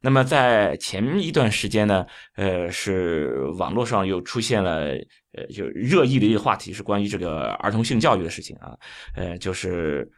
那么在前一段时间呢，呃，是网络上又出现了呃，就热议的一个话题是关于这个儿童性教育的事情啊，呃，就是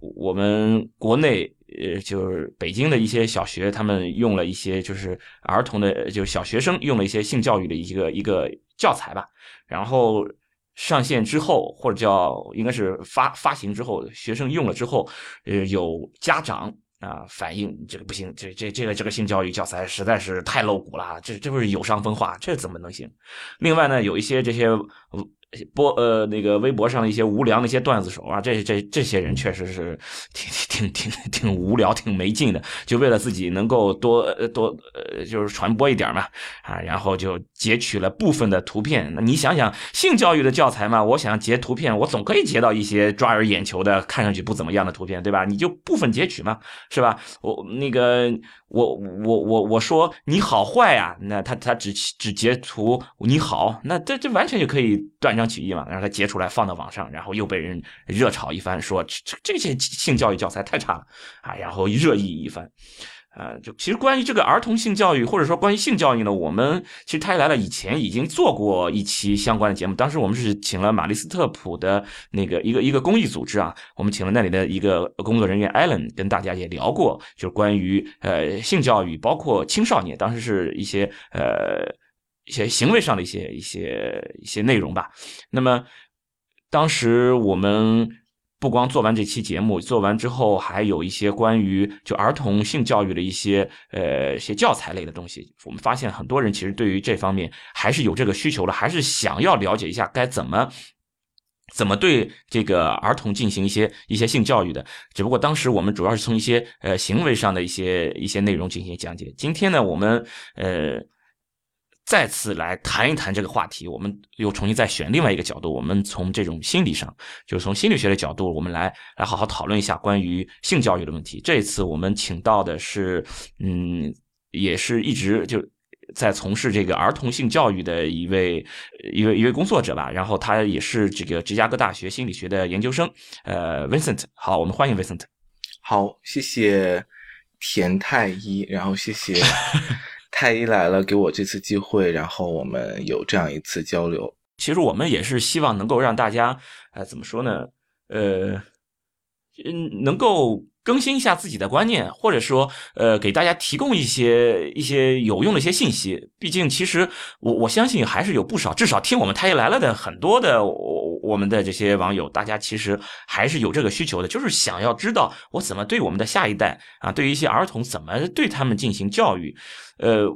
我们国内呃，就是北京的一些小学，他们用了一些就是儿童的，就是小学生用了一些性教育的一个一个教材吧，然后上线之后或者叫应该是发发行之后，学生用了之后，呃，有家长。啊，反映这个不行，这这这个这个性教育教材实在是太露骨了，这这不是有伤风化，这怎么能行？另外呢，有一些这些。播呃那个微博上的一些无良的一些段子手啊，这这这些人确实是挺挺挺挺挺无聊、挺没劲的，就为了自己能够多多呃就是传播一点嘛啊，然后就截取了部分的图片。那你想想，性教育的教材嘛，我想截图片，我总可以截到一些抓人眼球的、看上去不怎么样的图片，对吧？你就部分截取嘛，是吧？我那个。我我我我说你好坏呀？那他他只只截图你好，那这这完全就可以断章取义嘛，让他截出来放到网上，然后又被人热炒一番，说这这些性教育教材太差了啊，然后热议一番。呃，就其实关于这个儿童性教育，或者说关于性教育呢，我们其实他来了以前已经做过一期相关的节目，当时我们是请了玛丽斯特普的那个一个一个公益组织啊，我们请了那里的一个工作人员艾伦跟大家也聊过，就是关于呃性教育，包括青少年，当时是一些呃一些行为上的一些一些一些内容吧。那么当时我们。不光做完这期节目，做完之后还有一些关于就儿童性教育的一些呃一些教材类的东西。我们发现很多人其实对于这方面还是有这个需求的，还是想要了解一下该怎么怎么对这个儿童进行一些一些性教育的。只不过当时我们主要是从一些呃行为上的一些一些内容进行讲解。今天呢，我们呃。再次来谈一谈这个话题，我们又重新再选另外一个角度，我们从这种心理上，就是从心理学的角度，我们来来好好讨论一下关于性教育的问题。这一次我们请到的是，嗯，也是一直就在从事这个儿童性教育的一位一位一位工作者吧。然后他也是这个芝加哥大学心理学的研究生，呃，Vincent。好，我们欢迎 Vincent。好，谢谢田太医，然后谢谢。太医来了，给我这次机会，然后我们有这样一次交流。其实我们也是希望能够让大家，呃，怎么说呢？呃，嗯，能够更新一下自己的观念，或者说，呃，给大家提供一些一些有用的一些信息。毕竟，其实我我相信还是有不少，至少听我们太医来了的很多的。我们的这些网友，大家其实还是有这个需求的，就是想要知道我怎么对我们的下一代啊，对于一些儿童怎么对他们进行教育，呃，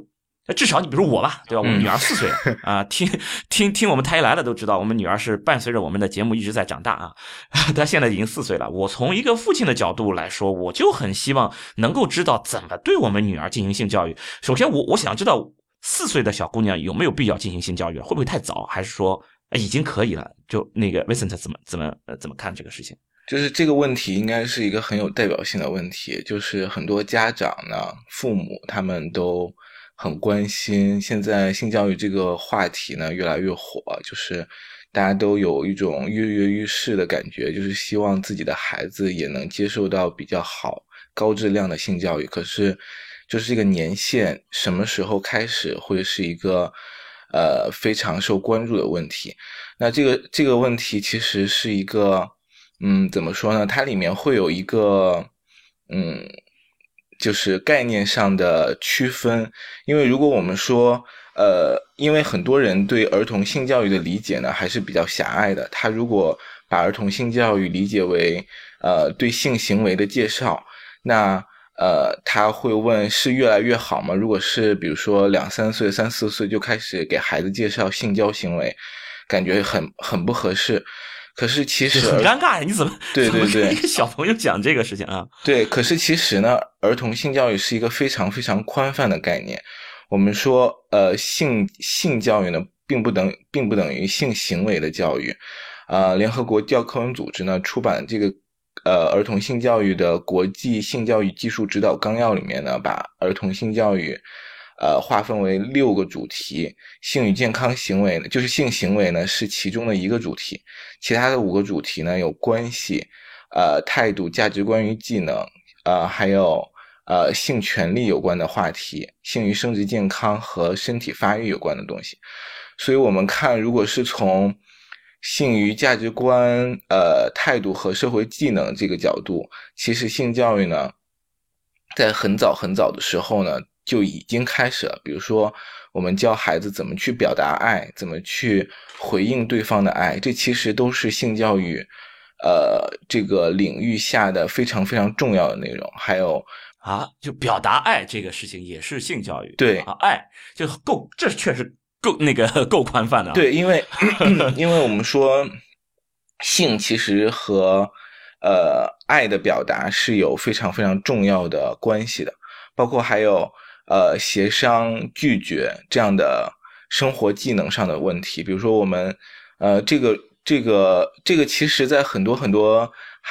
至少你比如我吧，对吧？我们女儿四岁 啊，听听听我们台来的都知道，我们女儿是伴随着我们的节目一直在长大啊，她现在已经四岁了。我从一个父亲的角度来说，我就很希望能够知道怎么对我们女儿进行性教育。首先，我我想知道四岁的小姑娘有没有必要进行性教育，会不会太早，还是说？已经可以了，就那个 Vincent 怎么怎么呃怎么看这个事情？就是这个问题应该是一个很有代表性的问题，就是很多家长呢、父母他们都很关心。现在性教育这个话题呢越来越火，就是大家都有一种跃跃欲试的感觉，就是希望自己的孩子也能接受到比较好、高质量的性教育。可是，就是这个年限什么时候开始会是一个？呃，非常受关注的问题。那这个这个问题其实是一个，嗯，怎么说呢？它里面会有一个，嗯，就是概念上的区分。因为如果我们说，呃，因为很多人对儿童性教育的理解呢，还是比较狭隘的。他如果把儿童性教育理解为，呃，对性行为的介绍，那。呃，他会问是越来越好吗？如果是比如说两三岁、三四岁就开始给孩子介绍性交行为，感觉很很不合适。可是其实很尴尬呀，你怎么 对对对一个小朋友讲这个事情啊？对，可是其实呢，儿童性教育是一个非常非常宽泛的概念。我们说，呃，性性教育呢，并不等并不等于性行为的教育。啊，联合国教科文组织呢出版这个呃儿童性教育的国际性教育技术指导纲要里面呢，把儿童性教育。呃，划分为六个主题，性与健康行为，就是性行为呢是其中的一个主题，其他的五个主题呢有关系、呃态度、价值观与技能，呃还有呃性权利有关的话题，性与生殖健康和身体发育有关的东西。所以我们看，如果是从性与价值观、呃态度和社会技能这个角度，其实性教育呢，在很早很早的时候呢。就已经开始了。比如说，我们教孩子怎么去表达爱，怎么去回应对方的爱，这其实都是性教育，呃，这个领域下的非常非常重要的内容。还有啊，就表达爱这个事情也是性教育。对啊，爱就够，这确实够那个 够宽泛的。对，因为 因为我们说性其实和呃爱的表达是有非常非常重要的关系的，包括还有。呃，协商、拒绝这样的生活技能上的问题，比如说我们，呃，这个、这个、这个，其实，在很多很多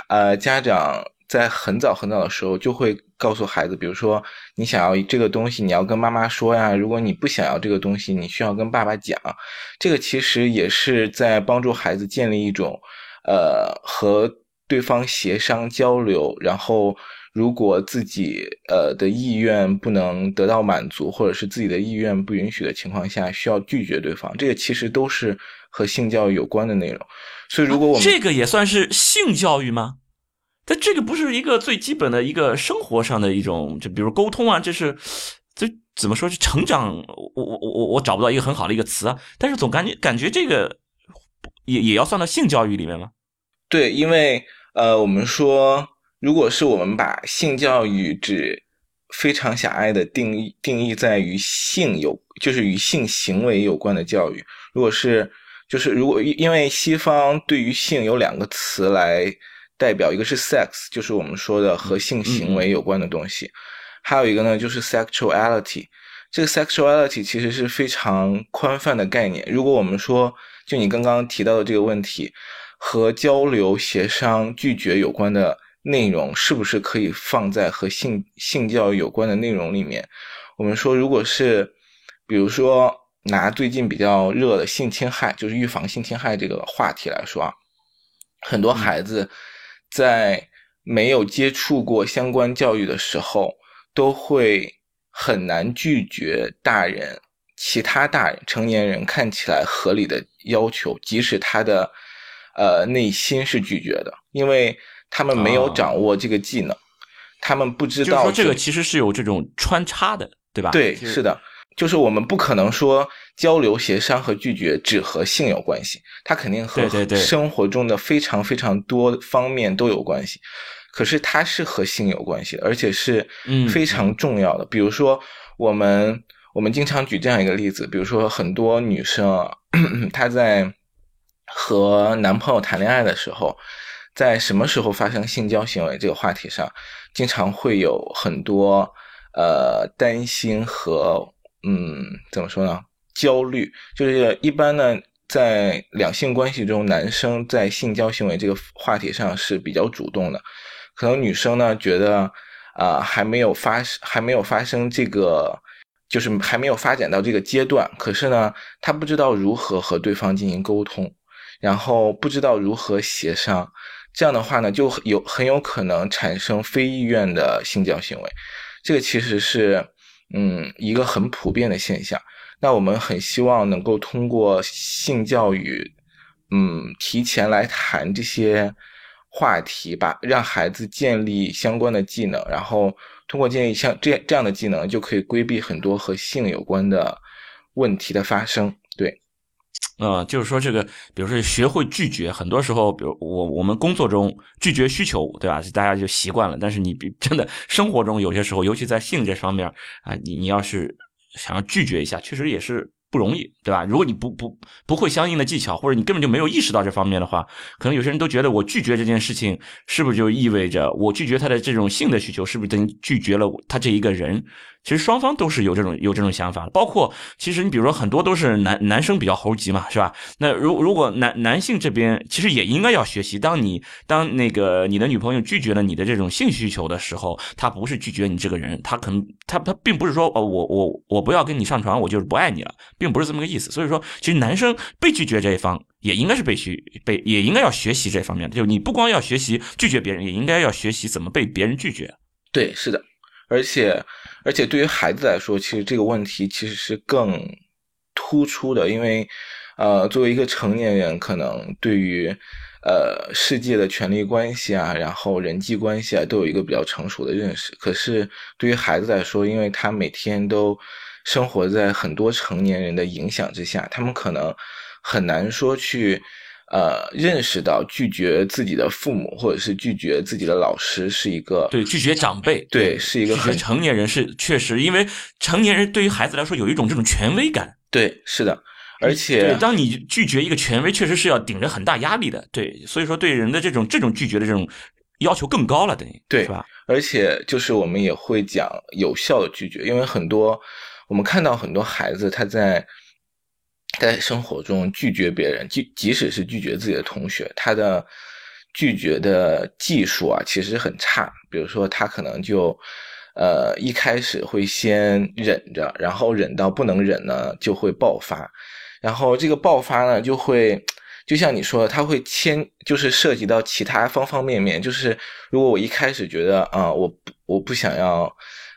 呃家长在很早很早的时候就会告诉孩子，比如说你想要这个东西，你要跟妈妈说呀；如果你不想要这个东西，你需要跟爸爸讲。这个其实也是在帮助孩子建立一种呃和对方协商交流，然后。如果自己呃的意愿不能得到满足，或者是自己的意愿不允许的情况下，需要拒绝对方，这个其实都是和性教育有关的内容。所以，如果我们这个也算是性教育吗？但这个不是一个最基本的一个生活上的一种，就比如沟通啊，这是这怎么说？是成长？我我我我找不到一个很好的一个词啊。但是总感觉感觉这个也也要算到性教育里面吗？对，因为呃，我们说。如果是我们把性教育只非常狭隘的定义定义在于性有，就是与性行为有关的教育。如果是，就是如果因为西方对于性有两个词来代表，一个是 sex，就是我们说的和性行为有关的东西，还有一个呢就是 sexuality。这个 sexuality 其实是非常宽泛的概念。如果我们说，就你刚刚提到的这个问题，和交流、协商、拒绝有关的。内容是不是可以放在和性性教育有关的内容里面？我们说，如果是，比如说拿最近比较热的性侵害，就是预防性侵害这个话题来说啊，很多孩子在没有接触过相关教育的时候，都会很难拒绝大人、其他大人、成年人看起来合理的要求，即使他的呃内心是拒绝的，因为。他们没有掌握这个技能，他们不知道。说这个其实是有这种穿插的，对吧？对，是的，就是我们不可能说交流、协商和拒绝只和性有关系，它肯定和生活中的非常非常多方面都有关系。可是它是和性有关系的，而且是非常重要的。比如说，我们我们经常举这样一个例子，比如说很多女生啊 她在和男朋友谈恋爱的时候。在什么时候发生性交行为这个话题上，经常会有很多呃担心和嗯怎么说呢？焦虑，就是一般呢在两性关系中，男生在性交行为这个话题上是比较主动的，可能女生呢觉得啊还没有发还没有发生这个，就是还没有发展到这个阶段，可是呢她不知道如何和对方进行沟通，然后不知道如何协商。这样的话呢，就有很有可能产生非意愿的性交行为，这个其实是嗯一个很普遍的现象。那我们很希望能够通过性教育，嗯，提前来谈这些话题，吧让孩子建立相关的技能，然后通过建立像这这样的技能，就可以规避很多和性有关的问题的发生。对。呃，就是说这个，比如说学会拒绝，很多时候，比如我我们工作中拒绝需求，对吧？大家就习惯了。但是你 真的生活中有些时候，尤其在性这方面啊，你你要是想要拒绝一下，确实也是不容易，对吧？如果你不不不会相应的技巧，或者你根本就没有意识到这方面的话，可能有些人都觉得我拒绝这件事情，是不是就意味着我拒绝他的这种性的需求，是不是等于拒绝了他这一个人？其实双方都是有这种有这种想法，包括其实你比如说很多都是男男生比较猴急嘛，是吧？那如如果男男性这边其实也应该要学习，当你当那个你的女朋友拒绝了你的这种性需求的时候，他不是拒绝你这个人，他可能他他并不是说哦我我我不要跟你上床，我就是不爱你了，并不是这么个意思。所以说，其实男生被拒绝这一方也应该是被需被也应该要学习这方面，就你不光要学习拒绝别人，也应该要学习怎么被别人拒绝。对，是的，而且。而且对于孩子来说，其实这个问题其实是更突出的，因为，呃，作为一个成年人，可能对于呃世界的权力关系啊，然后人际关系啊，都有一个比较成熟的认识。可是对于孩子来说，因为他每天都生活在很多成年人的影响之下，他们可能很难说去。呃，认识到拒绝自己的父母或者是拒绝自己的老师是一个对拒绝长辈，对是一个很成年人是确实，因为成年人对于孩子来说有一种这种权威感，对是的，而且当你拒绝一个权威，确实是要顶着很大压力的，对，所以说对人的这种这种拒绝的这种要求更高了，等于对是吧？而且就是我们也会讲有效的拒绝，因为很多我们看到很多孩子他在。在生活中拒绝别人，即即使是拒绝自己的同学，他的拒绝的技术啊，其实很差。比如说，他可能就呃一开始会先忍着，然后忍到不能忍呢，就会爆发。然后这个爆发呢，就会就像你说，他会牵，就是涉及到其他方方面面。就是如果我一开始觉得啊，我我不想要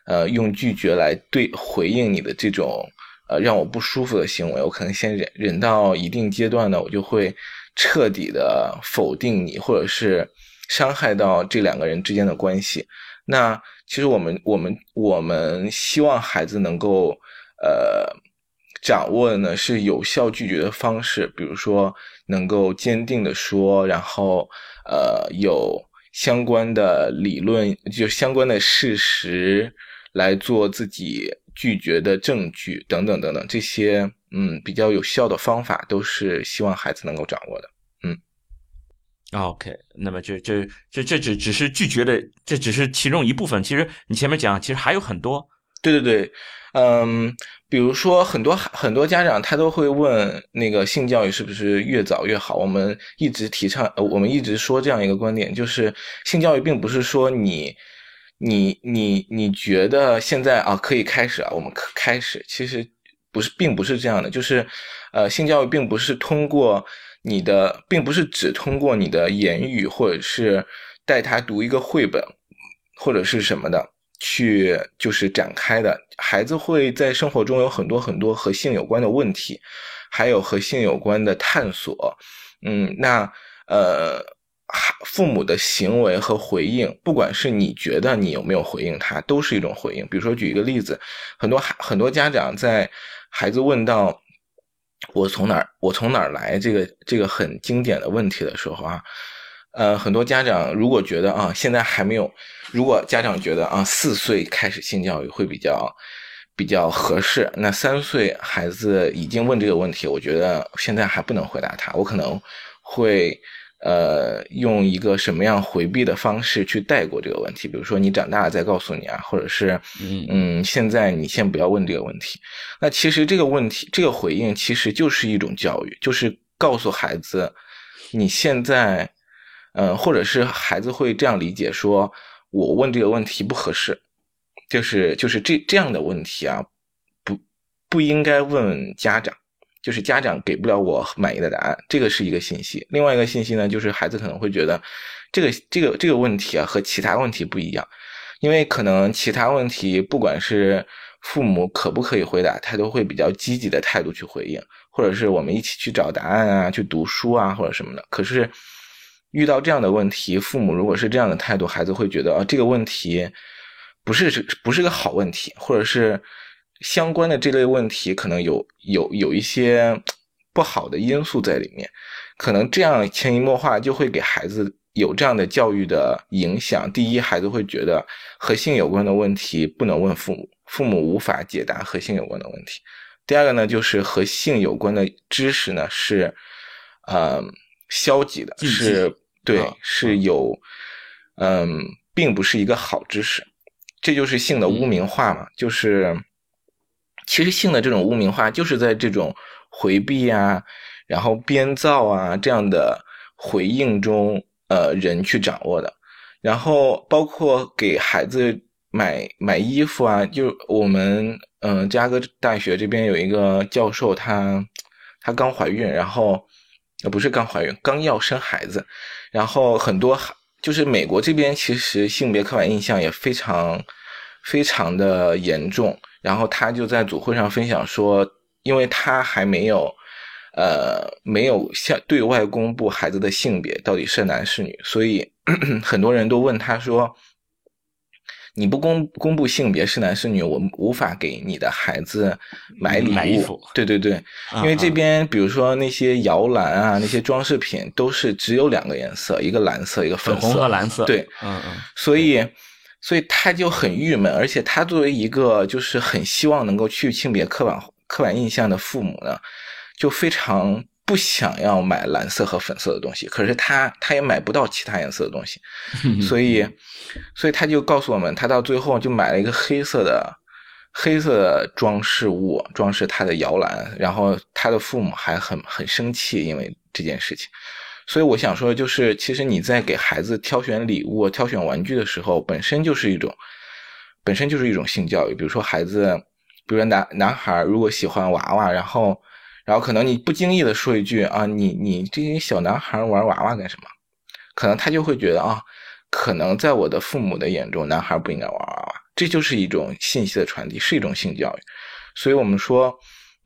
呃用拒绝来对回应你的这种。呃，让我不舒服的行为，我可能先忍忍到一定阶段呢，我就会彻底的否定你，或者是伤害到这两个人之间的关系。那其实我们我们我们希望孩子能够呃掌握的呢是有效拒绝的方式，比如说能够坚定的说，然后呃有相关的理论，就相关的事实来做自己。拒绝的证据等等等等，这些嗯比较有效的方法，都是希望孩子能够掌握的。嗯，OK，那么这这这这只只是拒绝的，这只是其中一部分。其实你前面讲，其实还有很多。对对对，嗯，比如说很多很多家长他都会问，那个性教育是不是越早越好？我们一直提倡，我们一直说这样一个观点，就是性教育并不是说你。你你你觉得现在啊可以开始啊？我们可开始，其实不是，并不是这样的。就是，呃，性教育并不是通过你的，并不是只通过你的言语，或者是带他读一个绘本，或者是什么的去就是展开的。孩子会在生活中有很多很多和性有关的问题，还有和性有关的探索。嗯，那呃。父母的行为和回应，不管是你觉得你有没有回应他，都是一种回应。比如说，举一个例子，很多孩很多家长在孩子问到我从哪儿我从哪儿来这个这个很经典的问题的时候啊，呃，很多家长如果觉得啊现在还没有，如果家长觉得啊四岁开始性教育会比较比较合适，那三岁孩子已经问这个问题，我觉得现在还不能回答他，我可能会。呃，用一个什么样回避的方式去带过这个问题？比如说，你长大了再告诉你啊，或者是，嗯，现在你先不要问这个问题。那其实这个问题，这个回应其实就是一种教育，就是告诉孩子，你现在，嗯，或者是孩子会这样理解：说我问这个问题不合适，就是就是这这样的问题啊，不不应该问家长。就是家长给不了我满意的答案，这个是一个信息。另外一个信息呢，就是孩子可能会觉得，这个这个这个问题啊和其他问题不一样，因为可能其他问题不管是父母可不可以回答，他都会比较积极的态度去回应，或者是我们一起去找答案啊，去读书啊或者什么的。可是遇到这样的问题，父母如果是这样的态度，孩子会觉得啊这个问题不是是不是个好问题，或者是。相关的这类问题可能有有有一些不好的因素在里面，可能这样潜移默化就会给孩子有这样的教育的影响。第一，孩子会觉得和性有关的问题不能问父母，父母无法解答和性有关的问题。第二个呢，就是和性有关的知识呢是，呃，消极的，是对，是有，嗯，并不是一个好知识。这就是性的污名化嘛？就是，其实性的这种污名化，就是在这种回避啊，然后编造啊这样的回应中，呃，人去掌握的。然后包括给孩子买买衣服啊，就我们嗯，芝加哥大学这边有一个教授，她她刚怀孕，然后呃不是刚怀孕，刚要生孩子，然后很多就是美国这边其实性别刻板印象也非常非常的严重，然后他就在组会上分享说，因为他还没有呃没有向对外公布孩子的性别到底是男是女，所以。很多人都问他说：“你不公公布性别是男是女，我无法给你的孩子买礼物。”对对对，因为这边比如说那些摇篮啊，那些装饰品都是只有两个颜色，一个蓝色，一个粉红和蓝色。对，嗯嗯，所以所以他就很郁闷，而且他作为一个就是很希望能够去性别刻板刻板印象的父母呢，就非常。不想要买蓝色和粉色的东西，可是他他也买不到其他颜色的东西，所以所以他就告诉我们，他到最后就买了一个黑色的黑色的装饰物装饰他的摇篮，然后他的父母还很很生气，因为这件事情。所以我想说，就是其实你在给孩子挑选礼物、挑选玩具的时候，本身就是一种本身就是一种性教育。比如说孩子，比如说男男孩如果喜欢娃娃，然后。然后可能你不经意的说一句啊，你你这些小男孩玩娃娃干什么？可能他就会觉得啊，可能在我的父母的眼中，男孩不应该玩娃娃。这就是一种信息的传递，是一种性教育。所以我们说，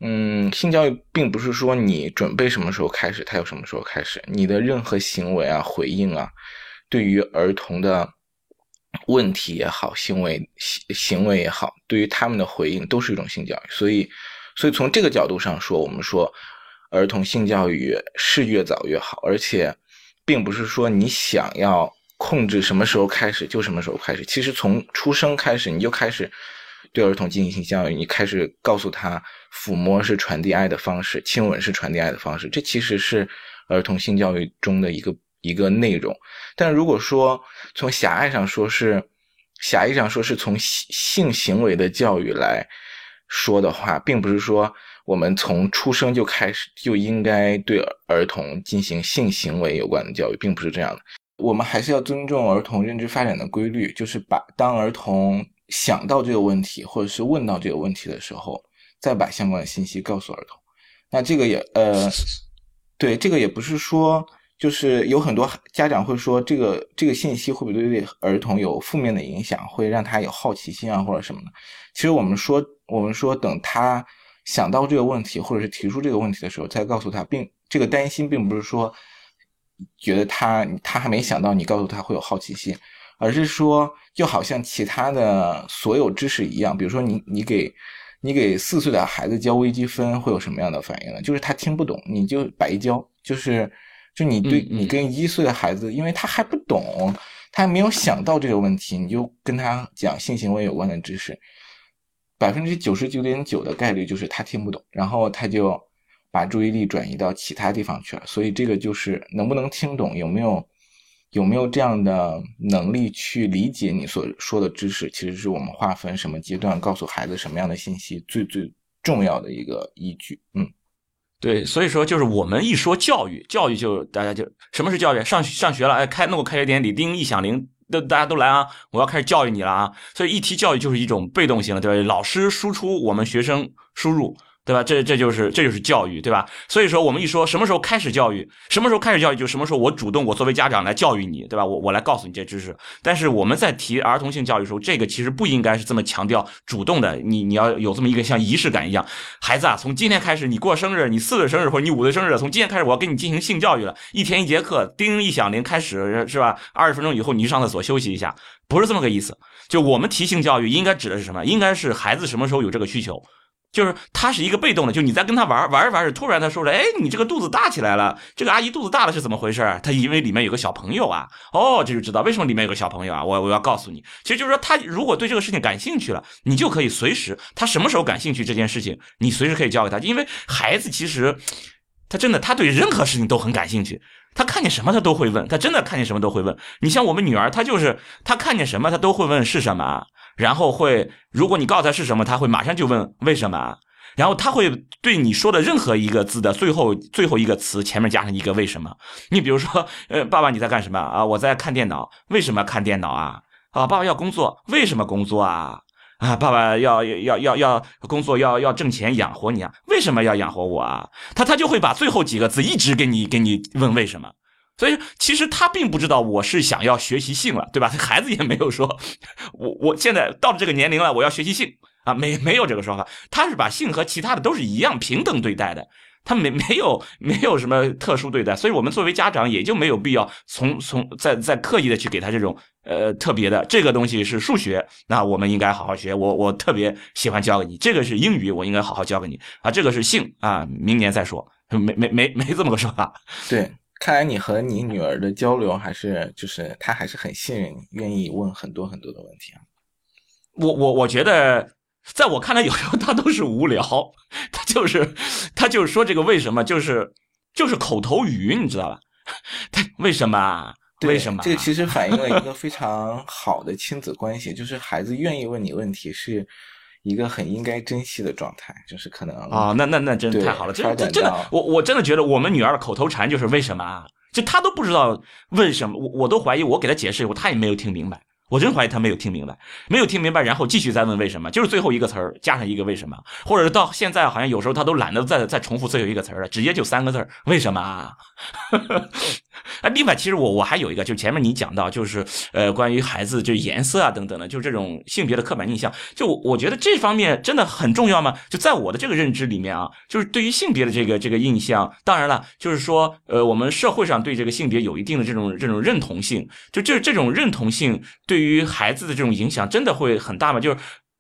嗯，性教育并不是说你准备什么时候开始，他有什么时候开始。你的任何行为啊、回应啊，对于儿童的问题也好、行为行行为也好，对于他们的回应都是一种性教育。所以。所以从这个角度上说，我们说儿童性教育是越早越好，而且并不是说你想要控制什么时候开始就什么时候开始。其实从出生开始你就开始对儿童进行性教育，你开始告诉他抚摸是传递爱的方式，亲吻是传递爱的方式，这其实是儿童性教育中的一个一个内容。但如果说从狭隘上说，是狭义上说是从性性行为的教育来。说的话，并不是说我们从出生就开始就应该对儿童进行性行为有关的教育，并不是这样的。我们还是要尊重儿童认知发展的规律，就是把当儿童想到这个问题或者是问到这个问题的时候，再把相关的信息告诉儿童。那这个也呃，对，这个也不是说。就是有很多家长会说，这个这个信息会不会对儿童有负面的影响，会让他有好奇心啊，或者什么的？其实我们说，我们说等他想到这个问题，或者是提出这个问题的时候，再告诉他，并这个担心并不是说觉得他他还没想到，你告诉他会有好奇心，而是说就好像其他的所有知识一样，比如说你你给你给四岁的孩子教微积分会有什么样的反应呢？就是他听不懂，你就白教，就是。就你对你跟一岁的孩子，因为他还不懂，他还没有想到这个问题，你就跟他讲性行为有关的知识，百分之九十九点九的概率就是他听不懂，然后他就把注意力转移到其他地方去了。所以这个就是能不能听懂，有没有有没有这样的能力去理解你所说的知识，其实是我们划分什么阶段，告诉孩子什么样的信息最最重要的一个依据。嗯。对，所以说就是我们一说教育，教育就大家就什么是教育？上上学了，哎，开弄个开学典礼，叮一响铃，都大家都来啊，我要开始教育你了啊。所以一提教育就是一种被动型的，对吧？老师输出，我们学生输入。对吧？这这就是这就是教育，对吧？所以说我们一说什么时候开始教育，什么时候开始教育，就什么时候我主动，我作为家长来教育你，对吧？我我来告诉你这知识。但是我们在提儿童性教育的时候，这个其实不应该是这么强调主动的，你你要有这么一个像仪式感一样，孩子啊，从今天开始你过生日，你四岁生日或者你五岁生日，从今天开始我要给你进行性教育了，一天一节课，叮一响铃开始是吧？二十分钟以后你去上厕所休息一下，不是这么个意思。就我们提性教育应该指的是什么？应该是孩子什么时候有这个需求。就是他是一个被动的，就你在跟他玩玩着玩着，突然他说了，哎，你这个肚子大起来了，这个阿姨肚子大了是怎么回事？他因为里面有个小朋友啊，哦，这就知道为什么里面有个小朋友啊。我我要告诉你，其实就是说他如果对这个事情感兴趣了，你就可以随时，他什么时候感兴趣这件事情，你随时可以教给他，因为孩子其实他真的他对任何事情都很感兴趣，他看见什么他都会问，他真的看见什么都会问。你像我们女儿，她就是她看见什么她都会问是什么。然后会，如果你告诉他是什么，他会马上就问为什么。然后他会对你说的任何一个字的最后最后一个词前面加上一个为什么。你比如说，呃，爸爸你在干什么啊？我在看电脑。为什么看电脑啊？啊，爸爸要工作。为什么工作啊？啊，爸爸要要要要工作，要要挣钱养活你啊？为什么要养活我啊？他他就会把最后几个字一直给你给你问为什么。所以其实他并不知道我是想要学习性了，对吧？孩子也没有说，我我现在到了这个年龄了，我要学习性啊，没没有这个说法。他是把性和其他的都是一样平等对待的，他没没有没有什么特殊对待。所以我们作为家长也就没有必要从从在在刻意的去给他这种呃特别的这个东西是数学，那我们应该好好学。我我特别喜欢教给你，这个是英语，我应该好好教给你啊。这个是性啊，明年再说，没没没没这么个说法。对。看来你和你女儿的交流还是，就是她还是很信任你，愿意问很多很多的问题啊。我我我觉得，在我看来，有时候她都是无聊，她就是她就是说这个为什么，就是就是口头语，你知道吧？她为什么？为什么？这个其实反映了一个 非常好的亲子关系，就是孩子愿意问你问题是。一个很应该珍惜的状态，就是可能啊，那那那真太好了，这这真的，我我真的觉得我们女儿的口头禅就是为什么啊？就她都不知道为什么，我我都怀疑我给她解释以后，她也没有听明白。我真怀疑她没有听明白，没有听明白，然后继续再问为什么，就是最后一个词儿加上一个为什么，或者是到现在好像有时候她都懒得再再重复最后一个词儿了，直接就三个字儿为什么啊？啊，另外其实我我还有一个，就是前面你讲到就是呃关于孩子就颜色啊等等的，就是这种性别的刻板印象，就我觉得这方面真的很重要吗？就在我的这个认知里面啊，就是对于性别的这个这个印象，当然了，就是说呃我们社会上对这个性别有一定的这种这种认同性，就这这种认同性。对于孩子的这种影响，真的会很大吗？就是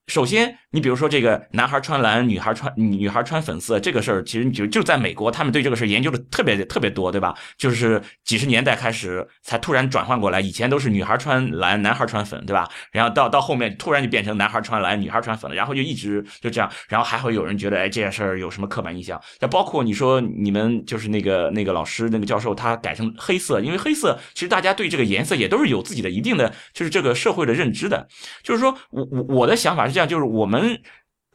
首先。你比如说这个男孩穿蓝，女孩穿女孩穿粉色这个事儿，其实就就在美国，他们对这个事儿研究的特别特别多，对吧？就是几十年代开始才突然转换过来，以前都是女孩穿蓝，男孩穿粉，对吧？然后到到后面突然就变成男孩穿蓝，女孩穿粉了，然后就一直就这样，然后还会有人觉得，哎，这件事儿有什么刻板印象？那包括你说你们就是那个那个老师那个教授他改成黑色，因为黑色其实大家对这个颜色也都是有自己的一定的就是这个社会的认知的，就是说我我我的想法是这样，就是我们。们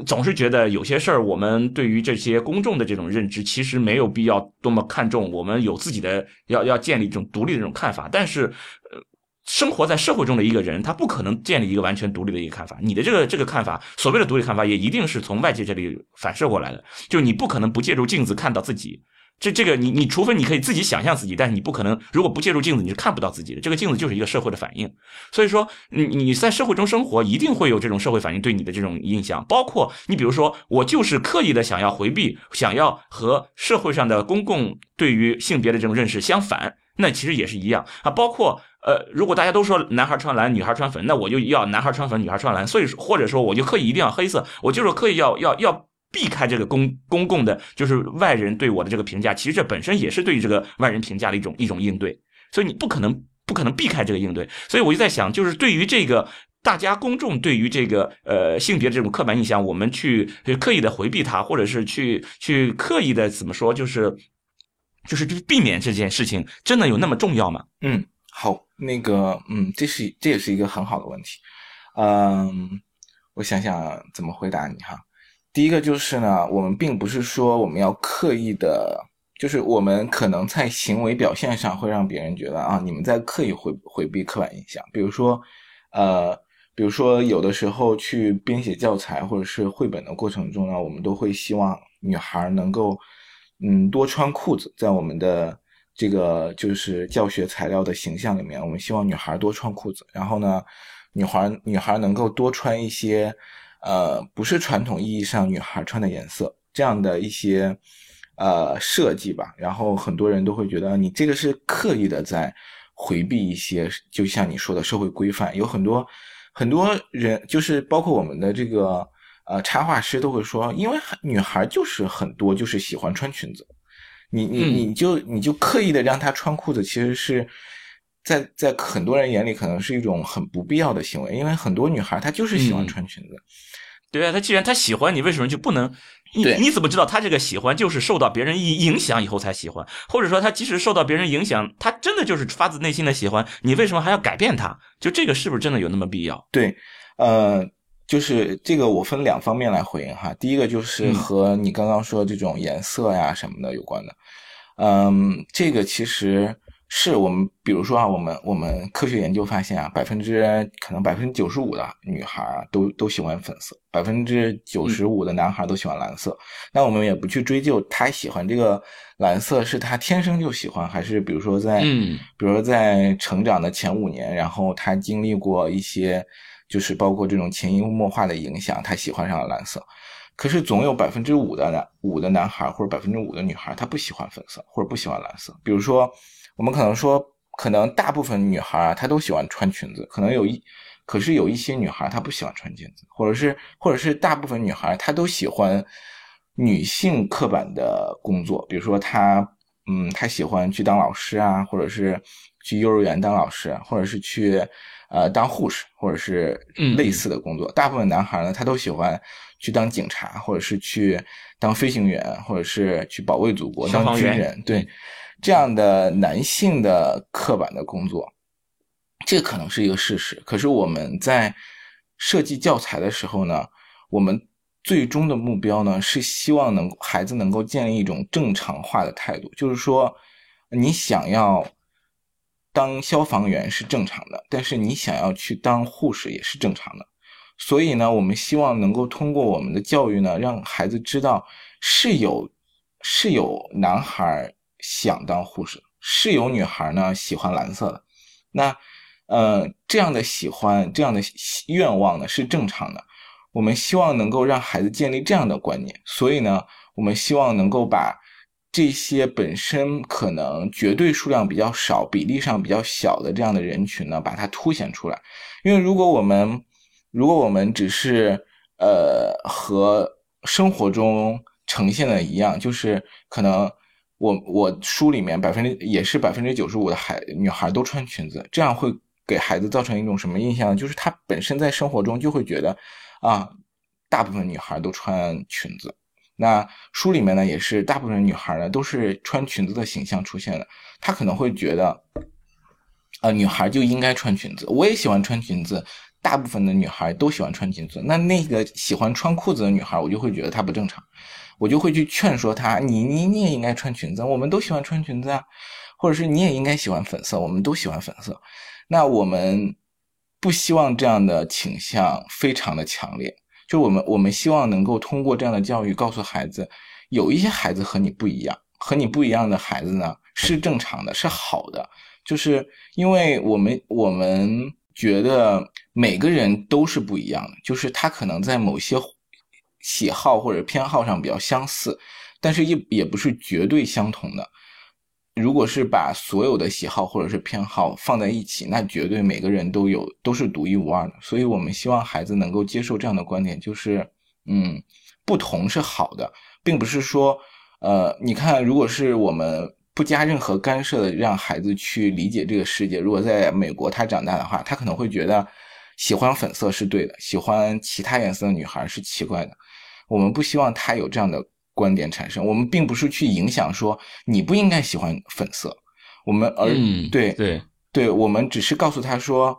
总是觉得有些事儿，我们对于这些公众的这种认知，其实没有必要多么看重。我们有自己的要要建立一种独立的这种看法，但是，呃，生活在社会中的一个人，他不可能建立一个完全独立的一个看法。你的这个这个看法，所谓的独立看法，也一定是从外界这里反射过来的。就你不可能不借助镜子看到自己。这这个你你除非你可以自己想象自己，但是你不可能，如果不借助镜子，你是看不到自己的。这个镜子就是一个社会的反应，所以说你你在社会中生活，一定会有这种社会反应对你的这种印象。包括你比如说，我就是刻意的想要回避，想要和社会上的公共对于性别的这种认识相反，那其实也是一样啊。包括呃，如果大家都说男孩穿蓝，女孩穿粉，那我就要男孩穿粉，女孩穿蓝。所以，或者说我就刻意一定要黑色，我就是刻意要要要。避开这个公公共的，就是外人对我的这个评价，其实这本身也是对于这个外人评价的一种一种应对，所以你不可能不可能避开这个应对，所以我就在想，就是对于这个大家公众对于这个呃性别的这种刻板印象，我们去刻意的回避它，或者是去去刻意的怎么说，就是就是避免这件事情，真的有那么重要吗？嗯，好，那个嗯，这是这也是一个很好的问题，嗯，我想想怎么回答你哈。第一个就是呢，我们并不是说我们要刻意的，就是我们可能在行为表现上会让别人觉得啊，你们在刻意回回避刻板印象。比如说，呃，比如说有的时候去编写教材或者是绘本的过程中呢，我们都会希望女孩能够，嗯，多穿裤子。在我们的这个就是教学材料的形象里面，我们希望女孩多穿裤子。然后呢，女孩女孩能够多穿一些。呃，不是传统意义上女孩穿的颜色，这样的一些呃设计吧，然后很多人都会觉得你这个是刻意的在回避一些，就像你说的社会规范，有很多很多人就是包括我们的这个呃插画师都会说，因为女孩就是很多就是喜欢穿裙子，你你你就你就刻意的让她穿裤子，其实是在在很多人眼里可能是一种很不必要的行为，因为很多女孩她就是喜欢穿裙子。对啊，他既然他喜欢你，为什么就不能？你你怎么知道他这个喜欢就是受到别人影影响以后才喜欢？或者说他即使受到别人影响，他真的就是发自内心的喜欢，你为什么还要改变他？就这个是不是真的有那么必要？对，呃，就是这个我分两方面来回应哈。第一个就是嗯和你刚刚说这种颜色呀什么的有关的，嗯，这个其实是我们，比如说啊，我们我们科学研究发现啊，百分之可能百分之九十五的女孩啊都都喜欢粉色，百分之九十五的男孩都喜欢蓝色。那我们也不去追究他喜欢这个蓝色是他天生就喜欢，还是比如说在嗯比如说在成长的前五年，然后他经历过一些，就是包括这种潜移默化的影响，他喜欢上了蓝色。可是总有百分之五的男五的男孩或者百分之五的女孩，他不喜欢粉色或者不喜欢蓝色。比如说，我们可能说，可能大部分女孩啊，她都喜欢穿裙子，可能有一，可是有一些女孩她不喜欢穿裙子，或者是或者是大部分女孩她都喜欢女性刻板的工作，比如说她嗯，她喜欢去当老师啊，或者是去幼儿园当老师，或者是去呃当护士，或者是嗯类似的工作。大部分男孩呢，他都喜欢去当警察，或者是去当飞行员，或者是去保卫祖国当军人。对，这样的男性的刻板的工作，这可能是一个事实。可是我们在设计教材的时候呢，我们最终的目标呢是希望能孩子能够建立一种正常化的态度，就是说，你想要当消防员是正常的，但是你想要去当护士也是正常的。所以呢，我们希望能够通过我们的教育呢，让孩子知道是有是有男孩想当护士，是有女孩呢喜欢蓝色的。那呃，这样的喜欢，这样的愿望呢是正常的。我们希望能够让孩子建立这样的观念，所以呢，我们希望能够把这些本身可能绝对数量比较少、比例上比较小的这样的人群呢，把它凸显出来。因为如果我们如果我们只是呃和生活中呈现的一样，就是可能我我书里面百分之也是百分之九十五的孩女孩都穿裙子，这样会给孩子造成一种什么印象？就是他本身在生活中就会觉得啊，大部分女孩都穿裙子。那书里面呢，也是大部分女孩呢都是穿裙子的形象出现的，她可能会觉得，啊、女孩就应该穿裙子，我也喜欢穿裙子，大部分的女孩都喜欢穿裙子，那那个喜欢穿裤子的女孩，我就会觉得她不正常，我就会去劝说他，你你你也应该穿裙子，我们都喜欢穿裙子啊，或者是你也应该喜欢粉色，我们都喜欢粉色，那我们不希望这样的倾向非常的强烈。就我们我们希望能够通过这样的教育告诉孩子，有一些孩子和你不一样，和你不一样的孩子呢是正常的，是好的，就是因为我们我们觉得每个人都是不一样的，就是他可能在某些喜好或者偏好上比较相似，但是也也不是绝对相同的。如果是把所有的喜好或者是偏好放在一起，那绝对每个人都有都是独一无二的。所以我们希望孩子能够接受这样的观点，就是嗯，不同是好的，并不是说呃，你看，如果是我们不加任何干涉的让孩子去理解这个世界，如果在美国他长大的话，他可能会觉得喜欢粉色是对的，喜欢其他颜色的女孩是奇怪的。我们不希望他有这样的。观点产生，我们并不是去影响说你不应该喜欢粉色，我们而、嗯、对对对，我们只是告诉他说，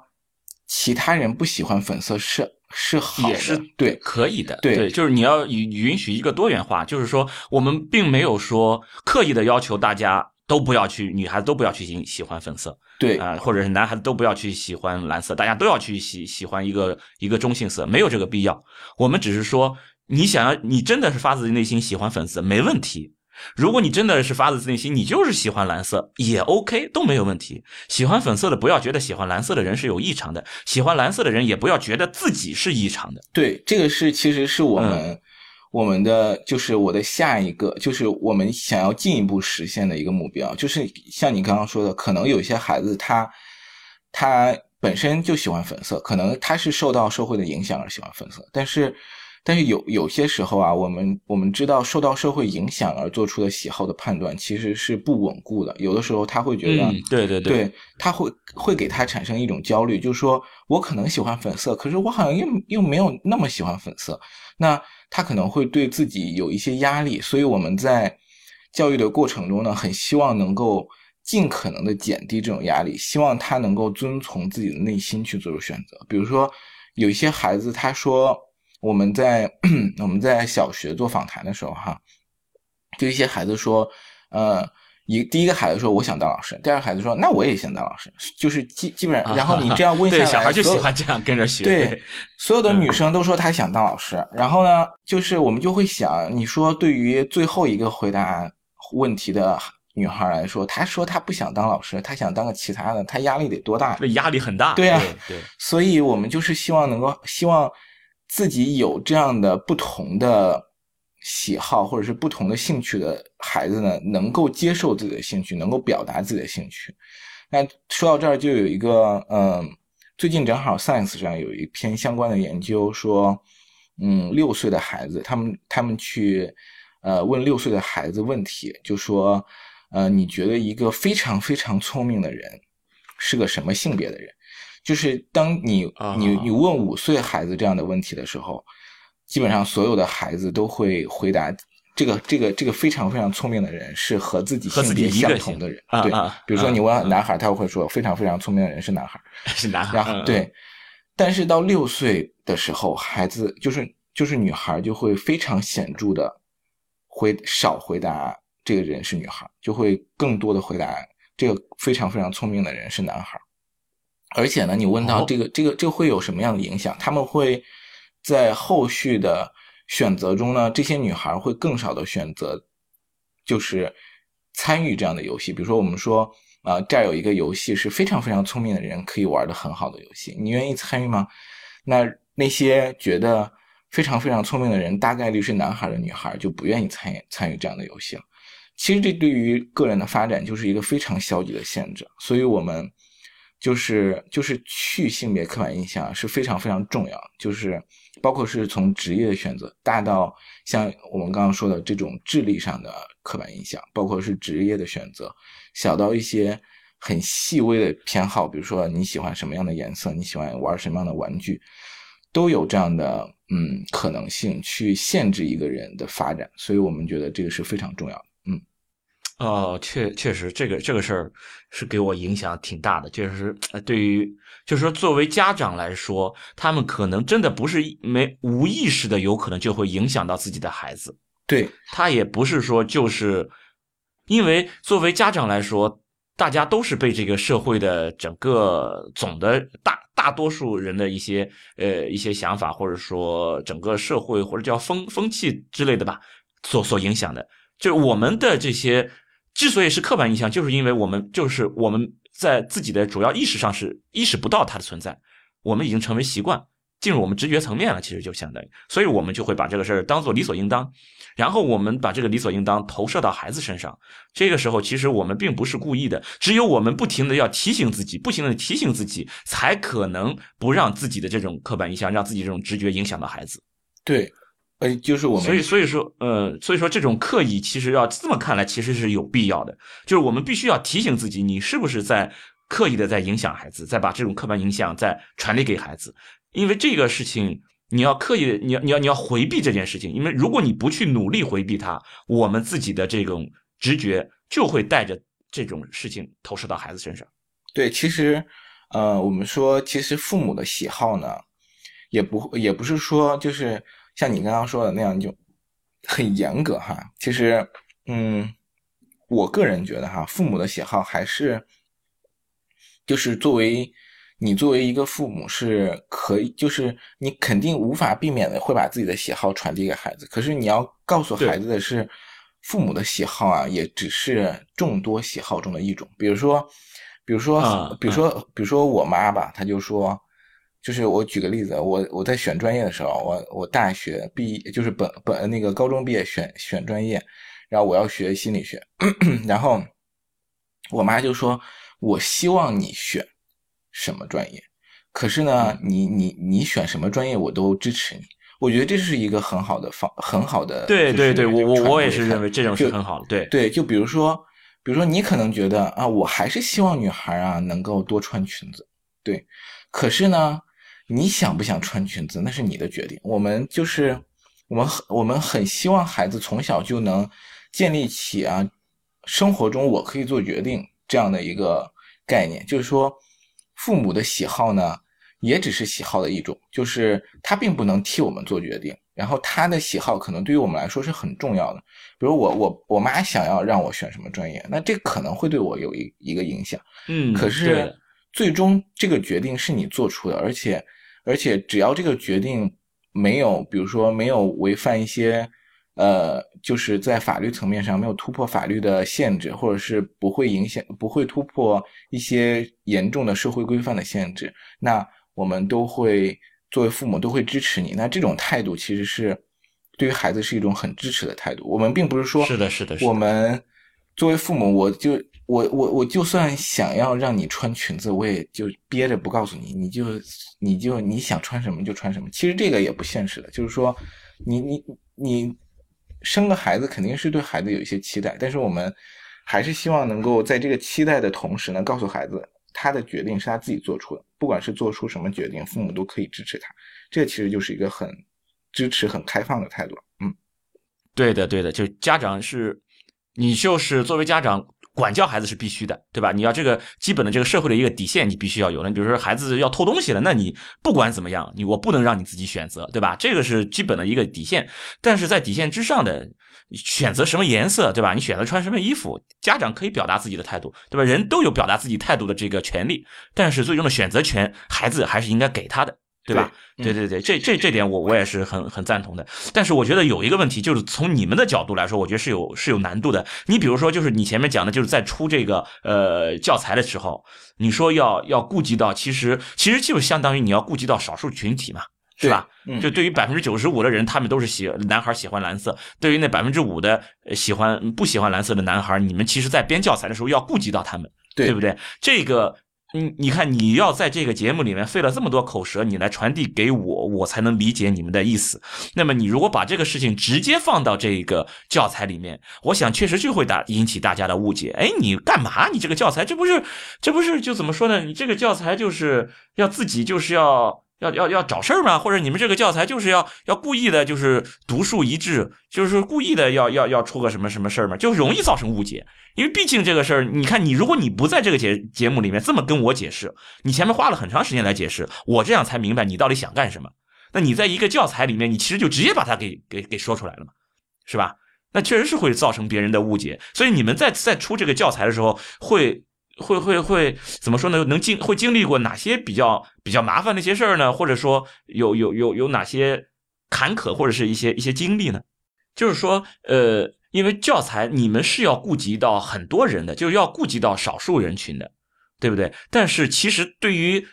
其他人不喜欢粉色是是好的，也是对可以的，对就是你要允允许一个多元化，就是说我们并没有说刻意的要求大家都不要去，女孩子都不要去喜喜欢粉色，对啊、呃，或者是男孩子都不要去喜欢蓝色，大家都要去喜喜欢一个一个中性色，没有这个必要，我们只是说。你想要，你真的是发自内心喜欢粉色，没问题。如果你真的是发自内心，你就是喜欢蓝色，也 OK，都没有问题。喜欢粉色的不要觉得喜欢蓝色的人是有异常的，喜欢蓝色的人也不要觉得自己是异常的。对，这个是其实是我们、嗯、我们的就是我的下一个，就是我们想要进一步实现的一个目标，就是像你刚刚说的，可能有些孩子他他本身就喜欢粉色，可能他是受到社会的影响而喜欢粉色，但是。但是有有些时候啊，我们我们知道受到社会影响而做出的喜好的判断其实是不稳固的。有的时候他会觉得，嗯，对对对，他会会给他产生一种焦虑，就是说我可能喜欢粉色，可是我好像又又没有那么喜欢粉色。那他可能会对自己有一些压力，所以我们在教育的过程中呢，很希望能够尽可能的减低这种压力，希望他能够遵从自己的内心去做出选择。比如说，有一些孩子他说。我们在 我们在小学做访谈的时候，哈，就一些孩子说，呃，一第一个孩子说我想当老师，第二个孩子说那我也想当老师，就是基基本上，然后你这样问 下来，小孩就喜欢这样跟着学。对，所有的女生都说她想当老师，然后呢，就是我们就会想，你说对于最后一个回答问题的女孩来说，她说她不想当老师，她想当个其他的，她压力得多大？那压力很大。对呀，对，所以我们就是希望能够希望。自己有这样的不同的喜好或者是不同的兴趣的孩子呢，能够接受自己的兴趣，能够表达自己的兴趣。那说到这儿，就有一个，嗯，最近正好 Science 上有一篇相关的研究，说，嗯，六岁的孩子，他们他们去，呃，问六岁的孩子问题，就说，呃，你觉得一个非常非常聪明的人是个什么性别的人？就是当你你你问五岁孩子这样的问题的时候，基本上所有的孩子都会回答这个这个这个非常非常聪明的人是和自己性别相同的人。对，比如说你问男孩，他会说非常非常聪明的人是男孩，是男孩。然后对，但是到六岁的时候，孩子就是就是女孩就会非常显著的回少回答这个人是女孩，就会更多的回答这个非常非常聪明的人是男孩。而且呢，你问到这个这个这会有什么样的影响？他们会在后续的选择中呢，这些女孩会更少的选择，就是参与这样的游戏。比如说，我们说啊，这儿有一个游戏是非常非常聪明的人可以玩的很好的游戏，你愿意参与吗？那那些觉得非常非常聪明的人，大概率是男孩的女孩，就不愿意参与参与这样的游戏了。其实这对于个人的发展就是一个非常消极的限制，所以我们。就是就是去性别刻板印象是非常非常重要，就是包括是从职业的选择，大到像我们刚刚说的这种智力上的刻板印象，包括是职业的选择，小到一些很细微的偏好，比如说你喜欢什么样的颜色，你喜欢玩什么样的玩具，都有这样的嗯可能性去限制一个人的发展，所以我们觉得这个是非常重要。哦，确确实，这个这个事儿是给我影响挺大的。确实，对于就是说，作为家长来说，他们可能真的不是没无意识的，有可能就会影响到自己的孩子。对他也不是说就是，因为作为家长来说，大家都是被这个社会的整个总的大大多数人的一些呃一些想法，或者说整个社会或者叫风风气之类的吧，所所影响的，就是我们的这些。之所以是刻板印象，就是因为我们就是我们在自己的主要意识上是意识不到它的存在，我们已经成为习惯，进入我们直觉层面了，其实就相当于，所以我们就会把这个事儿当做理所应当，然后我们把这个理所应当投射到孩子身上，这个时候其实我们并不是故意的，只有我们不停的要提醒自己，不停的提醒自己，才可能不让自己的这种刻板印象，让自己这种直觉影响到孩子。对。呃，就是我们，所以所以说，呃，所以说这种刻意其实要这么看来，其实是有必要的。就是我们必须要提醒自己，你是不是在刻意的在影响孩子，在把这种刻板印象在传递给孩子。因为这个事情，你要刻意，你要你要你要回避这件事情。因为如果你不去努力回避它，我们自己的这种直觉就会带着这种事情投射到孩子身上。对，其实，呃，我们说，其实父母的喜好呢，也不也不是说就是。像你刚刚说的那样，就很严格哈。其实，嗯，我个人觉得哈，父母的喜好还是，就是作为你作为一个父母是可以，就是你肯定无法避免的会把自己的喜好传递给孩子。可是你要告诉孩子的是，父母的喜好啊，也只是众多喜好中的一种。比如说，比如说，比如说，比如说我妈吧，她就说。就是我举个例子，我我在选专业的时候，我我大学毕业就是本本那个高中毕业选选专业，然后我要学心理学，然后我妈就说，我希望你选什么专业，可是呢，你你你选什么专业我都支持你，我觉得这是一个很好的方，很好的。对对对，我我我也是认为这种是很好的。对对，就比如说，比如说你可能觉得啊，我还是希望女孩啊能够多穿裙子，对。可是呢，你想不想穿裙子，那是你的决定。我们就是我们很我们很希望孩子从小就能建立起啊，生活中我可以做决定这样的一个概念，就是说，父母的喜好呢。也只是喜好的一种，就是他并不能替我们做决定。然后他的喜好可能对于我们来说是很重要的。比如我我我妈想要让我选什么专业，那这可能会对我有一一个影响。嗯，可是最终这个决定是你做出的，而且而且只要这个决定没有，比如说没有违反一些。呃，就是在法律层面上没有突破法律的限制，或者是不会影响、不会突破一些严重的社会规范的限制，那我们都会作为父母都会支持你。那这种态度其实是对于孩子是一种很支持的态度。我们并不是说是的，是的，我们作为父母，我就我我我就算想要让你穿裙子，我也就憋着不告诉你，你就你就你想穿什么就穿什么。其实这个也不现实的，就是说你你你。生个孩子肯定是对孩子有一些期待，但是我们还是希望能够在这个期待的同时呢，告诉孩子他的决定是他自己做出的，不管是做出什么决定，父母都可以支持他。这其实就是一个很支持、很开放的态度。嗯，对的，对的，就家长是，你就是作为家长。管教孩子是必须的，对吧？你要这个基本的这个社会的一个底线，你必须要有。的。你比如说孩子要偷东西了，那你不管怎么样，你我不能让你自己选择，对吧？这个是基本的一个底线。但是在底线之上的选择什么颜色，对吧？你选择穿什么衣服，家长可以表达自己的态度，对吧？人都有表达自己态度的这个权利，但是最终的选择权，孩子还是应该给他的。对吧？对对对，这这这点我我也是很很赞同的。但是我觉得有一个问题，就是从你们的角度来说，我觉得是有是有难度的。你比如说，就是你前面讲的，就是在出这个呃教材的时候，你说要要顾及到，其实其实就相当于你要顾及到少数群体嘛，是吧？就对于百分之九十五的人，他们都是喜男孩喜欢蓝色。对于那百分之五的喜欢不喜欢蓝色的男孩，你们其实在编教材的时候要顾及到他们，对不对？这个。你你看，你要在这个节目里面费了这么多口舌，你来传递给我，我才能理解你们的意思。那么，你如果把这个事情直接放到这个教材里面，我想确实就会打引起大家的误解。哎，你干嘛？你这个教材，这不是，这不是就怎么说呢？你这个教材就是要自己就是要。要要要找事儿吗？或者你们这个教材就是要要故意的，就是独树一帜，就是故意的要要要出个什么什么事儿吗？就容易造成误解。因为毕竟这个事儿，你看你，如果你不在这个节节目里面这么跟我解释，你前面花了很长时间来解释，我这样才明白你到底想干什么。那你在一个教材里面，你其实就直接把它给给给说出来了嘛，是吧？那确实是会造成别人的误解。所以你们在在出这个教材的时候会。会会会怎么说呢？能经会经历过哪些比较比较麻烦的一些事儿呢？或者说有有有有哪些坎坷或者是一些一些经历呢？就是说，呃，因为教材你们是要顾及到很多人的，就是要顾及到少数人群的，对不对？但是其实对于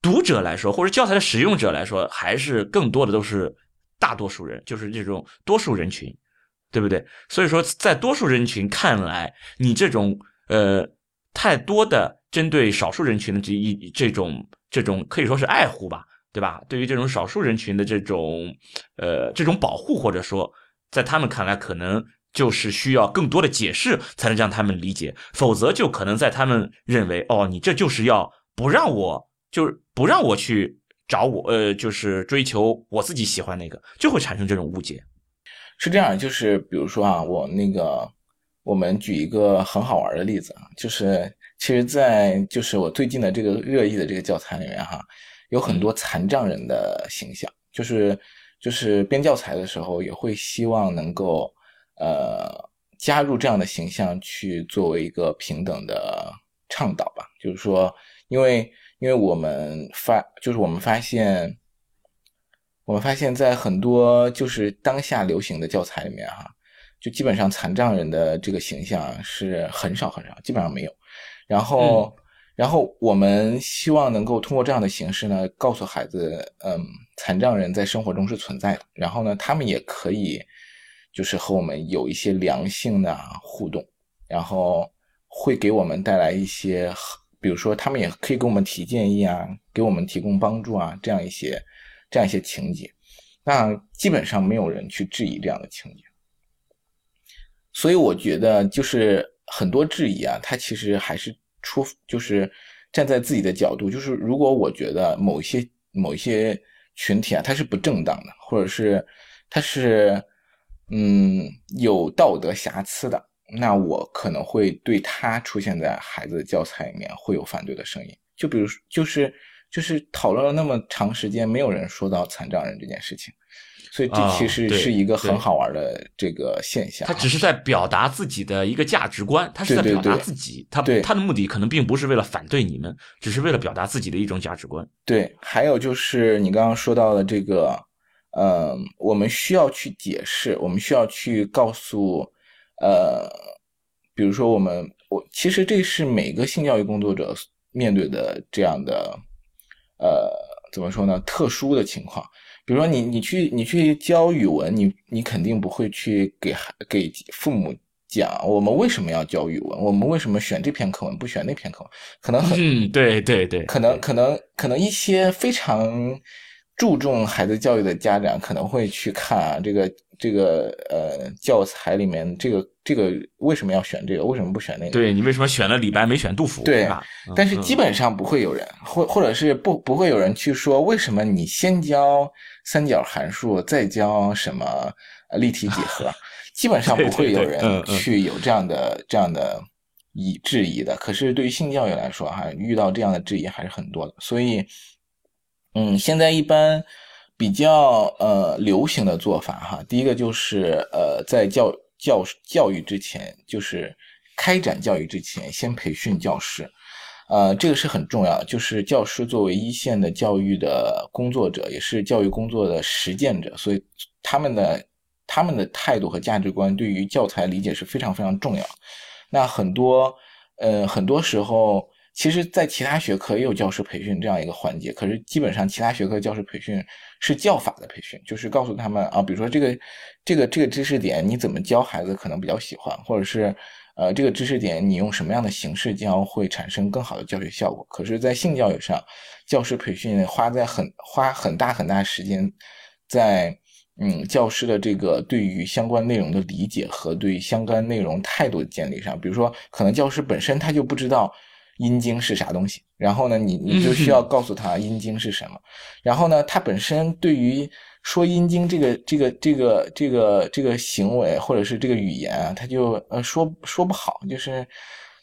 读者来说，或者教材的使用者来说，还是更多的都是大多数人，就是这种多数人群，对不对？所以说，在多数人群看来，你这种呃。太多的针对少数人群的这一这种这种可以说是爱护吧，对吧？对于这种少数人群的这种呃这种保护，或者说在他们看来，可能就是需要更多的解释才能让他们理解，否则就可能在他们认为，哦，你这就是要不让我，就是不让我去找我，呃，就是追求我自己喜欢那个，就会产生这种误解。是这样，就是比如说啊，我那个。我们举一个很好玩的例子啊，就是其实，在就是我最近的这个热议的这个教材里面哈，有很多残障人的形象，就是就是编教材的时候也会希望能够呃加入这样的形象去作为一个平等的倡导吧，就是说，因为因为我们发就是我们发现，我们发现在很多就是当下流行的教材里面哈。就基本上残障人的这个形象是很少很少，基本上没有。然后，然后我们希望能够通过这样的形式呢，告诉孩子，嗯，残障人在生活中是存在的。然后呢，他们也可以就是和我们有一些良性的互动，然后会给我们带来一些，比如说他们也可以给我们提建议啊，给我们提供帮助啊，这样一些这样一些情节。那基本上没有人去质疑这样的情节。所以我觉得，就是很多质疑啊，它其实还是出，就是站在自己的角度，就是如果我觉得某一些某一些群体啊，它是不正当的，或者是它是嗯有道德瑕疵的，那我可能会对他出现在孩子的教材里面会有反对的声音。就比如，就是就是讨论了那么长时间，没有人说到残障人这件事情。所以这其实是一个很好玩的这个现象。他只是在表达自己的一个价值观，他是在表达自己。他他的目的可能并不是为了反对你们，只是为了表达自己的一种价值观。对，还有就是你刚刚说到的这个，呃，我们需要去解释，我们需要去告诉，呃，比如说我们，我其实这是每个性教育工作者面对的这样的，呃，怎么说呢？特殊的情况。比如说你你去你去教语文，你你肯定不会去给孩给父母讲我们为什么要教语文，我们为什么选这篇课文不选那篇课文，可能很嗯对对对，可能可能可能一些非常注重孩子教育的家长可能会去看啊这个。这个呃教材里面，这个这个为什么要选这个？为什么不选那个？对你为什么选了李白没选杜甫？对，但是基本上不会有人，或或者是不不会有人去说为什么你先教三角函数，再教什么立体几何？基本上不会有人去有这样的这样的疑质疑的。可是对于性教育来说，哈，遇到这样的质疑还是很多的。所以，嗯，现在一般。比较呃流行的做法哈，第一个就是呃在教教教育之前，就是开展教育之前，先培训教师，呃这个是很重要的。就是教师作为一线的教育的工作者，也是教育工作的实践者，所以他们的他们的态度和价值观对于教材理解是非常非常重要。那很多呃很多时候，其实在其他学科也有教师培训这样一个环节，可是基本上其他学科教师培训。是教法的培训，就是告诉他们啊，比如说这个这个这个知识点你怎么教孩子可能比较喜欢，或者是呃这个知识点你用什么样的形式教会产生更好的教学效果。可是，在性教育上，教师培训花在很花很大很大时间在嗯教师的这个对于相关内容的理解和对相关内容态度的建立上。比如说，可能教师本身他就不知道。阴茎是啥东西？然后呢，你你就需要告诉他阴茎是什么。然后呢，他本身对于说阴茎这个这个这个这个这个行为或者是这个语言啊，他就呃说说不好，就是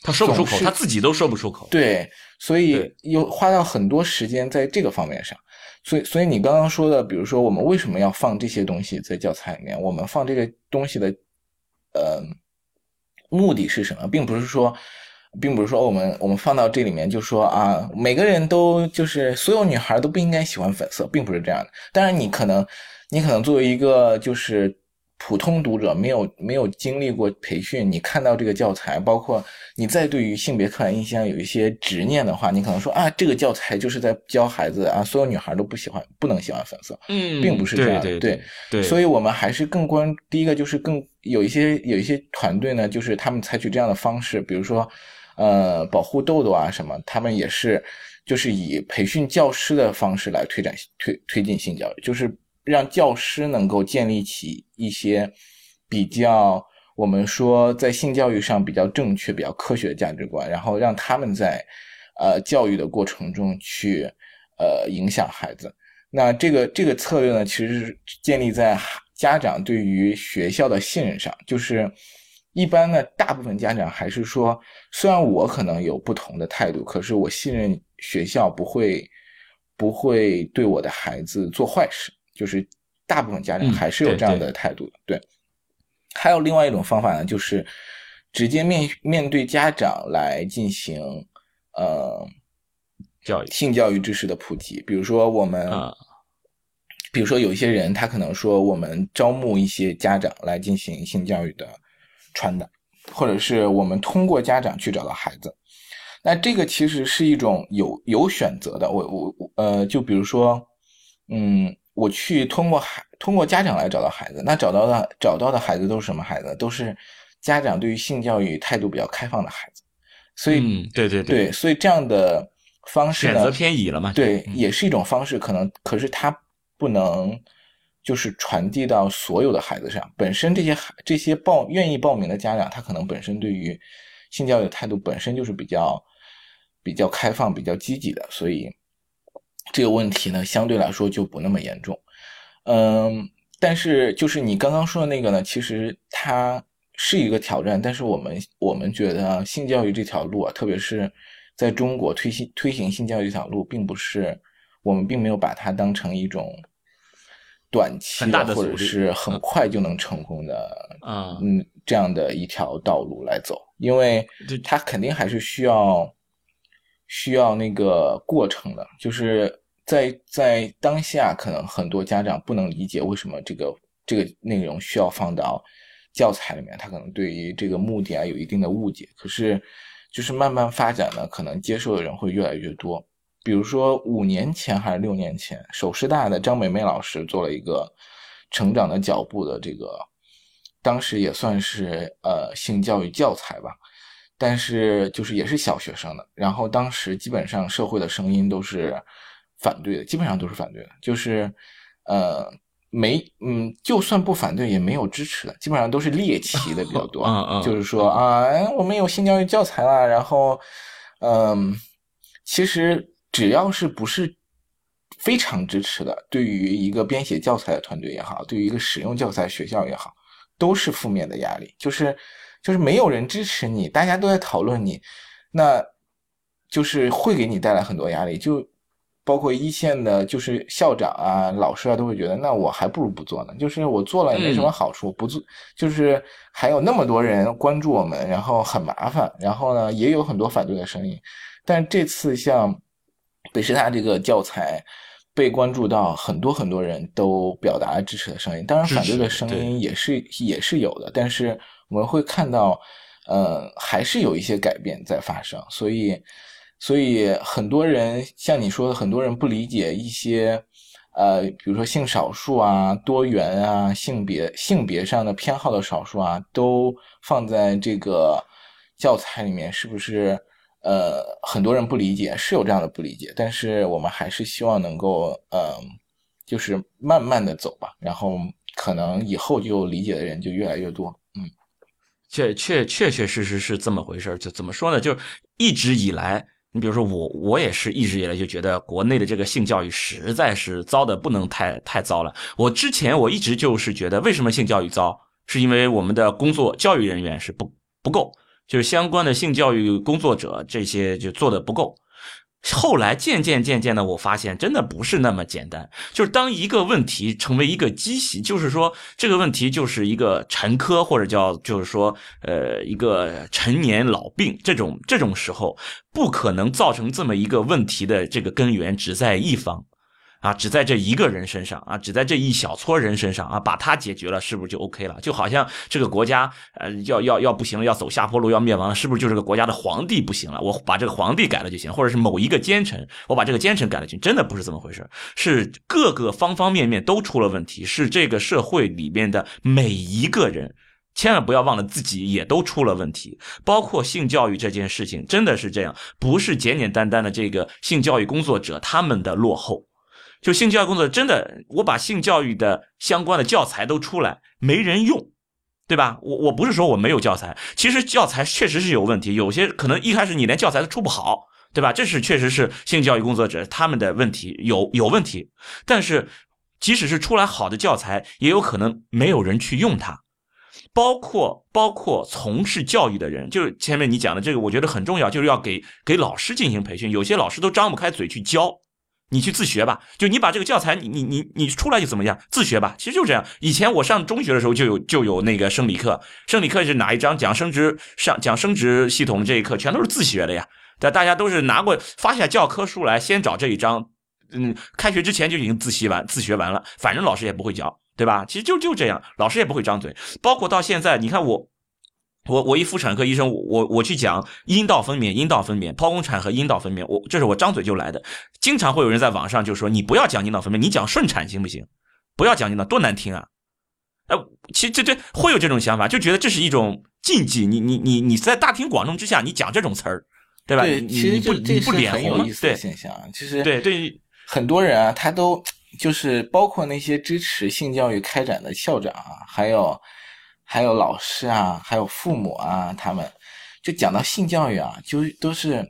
他说不出口，他自己都说不出口。对，所以又花掉很多时间在这个方面上。所以，所以你刚刚说的，比如说我们为什么要放这些东西在教材里面？我们放这个东西的呃目的是什么？并不是说。并不是说我们我们放到这里面就说啊，每个人都就是所有女孩都不应该喜欢粉色，并不是这样的。当然，你可能你可能作为一个就是普通读者，没有没有经历过培训，你看到这个教材，包括你再对于性别刻板印象有一些执念的话，你可能说啊，这个教材就是在教孩子啊，所有女孩都不喜欢，不能喜欢粉色。嗯，并不是这样的。对对，所以我们还是更关第一个就是更有一些有一些团队呢，就是他们采取这样的方式，比如说。呃，保护豆豆啊，什么，他们也是，就是以培训教师的方式来推展推推进性教育，就是让教师能够建立起一些比较我们说在性教育上比较正确、比较科学的价值观，然后让他们在呃教育的过程中去呃影响孩子。那这个这个策略呢，其实是建立在家长对于学校的信任上，就是。一般呢，大部分家长还是说，虽然我可能有不同的态度，可是我信任学校不会不会对我的孩子做坏事。就是大部分家长还是有这样的态度的。对，还有另外一种方法呢，就是直接面面对家长来进行呃教育性教育知识的普及。比如说我们，比如说有一些人，他可能说我们招募一些家长来进行性教育的。传的，或者是我们通过家长去找到孩子，那这个其实是一种有有选择的。我我我呃，就比如说，嗯，我去通过孩通过家长来找到孩子，那找到的找到的孩子都是什么孩子？都是家长对于性教育态度比较开放的孩子。所以，对对对，所以这样的方式选择偏移了嘛？对，也是一种方式，可能可是它不能。就是传递到所有的孩子上。本身这些孩这些报愿意报名的家长，他可能本身对于性教育的态度本身就是比较比较开放、比较积极的，所以这个问题呢，相对来说就不那么严重。嗯，但是就是你刚刚说的那个呢，其实它是一个挑战，但是我们我们觉得性教育这条路啊，特别是在中国推行推行性教育这条路，并不是我们并没有把它当成一种短期的或者是很快就能成功的嗯嗯这样的一条道路来走，因为它肯定还是需要需要那个过程的，就是在在当下，可能很多家长不能理解为什么这个这个内容需要放到。教材里面，他可能对于这个目的啊有一定的误解。可是，就是慢慢发展呢，可能接受的人会越来越多。比如说五年前还是六年前，首师大的张美美老师做了一个成长的脚步的这个，当时也算是呃性教育教材吧，但是就是也是小学生的。然后当时基本上社会的声音都是反对的，基本上都是反对的，就是呃。没，嗯，就算不反对，也没有支持的，基本上都是猎奇的比较多。就是说啊，我们有性教育教材了，然后，嗯，其实只要是不是非常支持的，对于一个编写教材的团队也好，对于一个使用教材学校也好，都是负面的压力。就是，就是没有人支持你，大家都在讨论你，那就是会给你带来很多压力。就。包括一线的，就是校长啊、老师啊，都会觉得，那我还不如不做呢。就是我做了也没什么好处，不做就是还有那么多人关注我们，然后很麻烦。然后呢，也有很多反对的声音。但这次像北师大这个教材被关注到，很多很多人都表达了支持的声音。当然，反对的声音也是也是有的。但是我们会看到，呃，还是有一些改变在发生。所以。所以很多人像你说的，很多人不理解一些，呃，比如说性少数啊、多元啊、性别性别上的偏好的少数啊，都放在这个教材里面，是不是？呃，很多人不理解，是有这样的不理解，但是我们还是希望能够，呃，就是慢慢的走吧，然后可能以后就理解的人就越来越多。嗯，确确确确实实是这么回事就怎么说呢？就一直以来。你比如说我，我也是一直以来就觉得国内的这个性教育实在是糟的不能太太糟了。我之前我一直就是觉得，为什么性教育糟，是因为我们的工作教育人员是不不够，就是相关的性教育工作者这些就做的不够。后来渐渐渐渐的，我发现真的不是那么简单。就是当一个问题成为一个积习，就是说这个问题就是一个陈科，或者叫就是说呃一个陈年老病，这种这种时候，不可能造成这么一个问题的这个根源只在一方。啊，只在这一个人身上啊，只在这一小撮人身上啊，把他解决了，是不是就 OK 了？就好像这个国家呃要要要不行了，要走下坡路，要灭亡了，是不是就这个国家的皇帝不行了？我把这个皇帝改了就行，或者是某一个奸臣，我把这个奸臣改了就真的不是这么回事，是各个方方面面都出了问题，是这个社会里面的每一个人，千万不要忘了自己也都出了问题，包括性教育这件事情，真的是这样，不是简简单单的这个性教育工作者他们的落后。就性教育工作真的，我把性教育的相关的教材都出来，没人用，对吧？我我不是说我没有教材，其实教材确实是有问题，有些可能一开始你连教材都出不好，对吧？这是确实是性教育工作者他们的问题，有有问题。但是即使是出来好的教材，也有可能没有人去用它，包括包括从事教育的人，就是前面你讲的这个，我觉得很重要，就是要给给老师进行培训，有些老师都张不开嘴去教。你去自学吧，就你把这个教材，你你你你出来就怎么样？自学吧，其实就这样。以前我上中学的时候就有就有那个生理课，生理课是哪一章讲生殖上讲生殖系统这一课，全都是自学的呀。但大家都是拿过发下教科书来，先找这一章，嗯，开学之前就已经自习完自学完了，反正老师也不会教，对吧？其实就就这样，老师也不会张嘴。包括到现在，你看我。我我一妇产科医生，我我去讲阴道分娩、阴道分娩、剖宫产和阴道分娩，我这是我张嘴就来的。经常会有人在网上就说：“你不要讲阴道分娩，你讲顺产行不行？不要讲阴道，多难听啊！”哎，其实这这会有这种想法，就觉得这是一种禁忌。你你你你在大庭广众之下，你讲这种词儿，对吧？对其实不你不脸红，对现象。其实对对，很多人啊，他都就是包括那些支持性教育开展的校长啊，还有还有老师啊，还有父母啊，他们就讲到性教育啊，就都是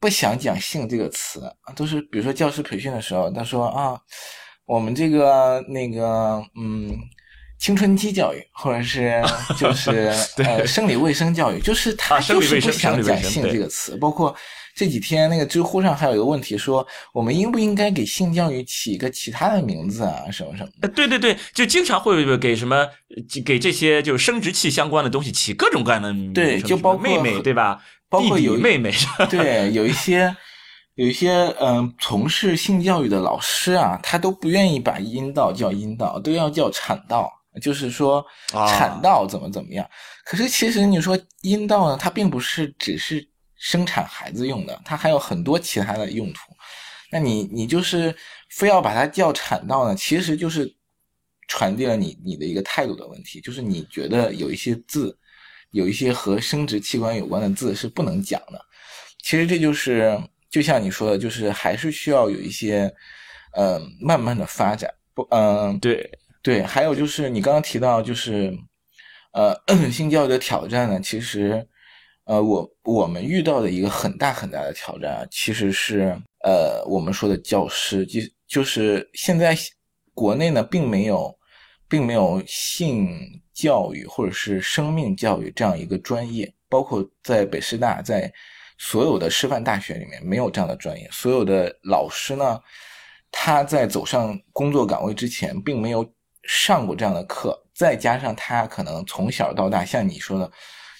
不想讲性这个词，都是比如说教师培训的时候，他说啊，我们这个那个嗯。青春期教育，或者是就是 呃生理卫生教育，就是他就是不想讲性这个词。包括这几天那个知乎上还有一个问题说，我们应不应该给性教育起一个其他的名字啊？什么什么？呃，对对对，就经常会给什么给这些就是生殖器相关的东西起各种各样的名字对，就包括妹妹对吧？包括有妹妹对，有一些有一些嗯从事性教育的老师啊，他都不愿意把阴道叫阴道，都要叫产道。就是说，产道怎么怎么样？可是其实你说阴道呢，它并不是只是生产孩子用的，它还有很多其他的用途。那你你就是非要把它叫产道呢，其实就是传递了你你的一个态度的问题，就是你觉得有一些字，有一些和生殖器官有关的字是不能讲的。其实这就是就像你说的，就是还是需要有一些呃慢慢的发展。不，嗯，对。对，还有就是你刚刚提到，就是，呃，性教育的挑战呢，其实，呃，我我们遇到的一个很大很大的挑战啊，其实是，呃，我们说的教师，就就是现在国内呢，并没有，并没有性教育或者是生命教育这样一个专业，包括在北师大，在所有的师范大学里面没有这样的专业，所有的老师呢，他在走上工作岗位之前，并没有。上过这样的课，再加上他可能从小到大，像你说的，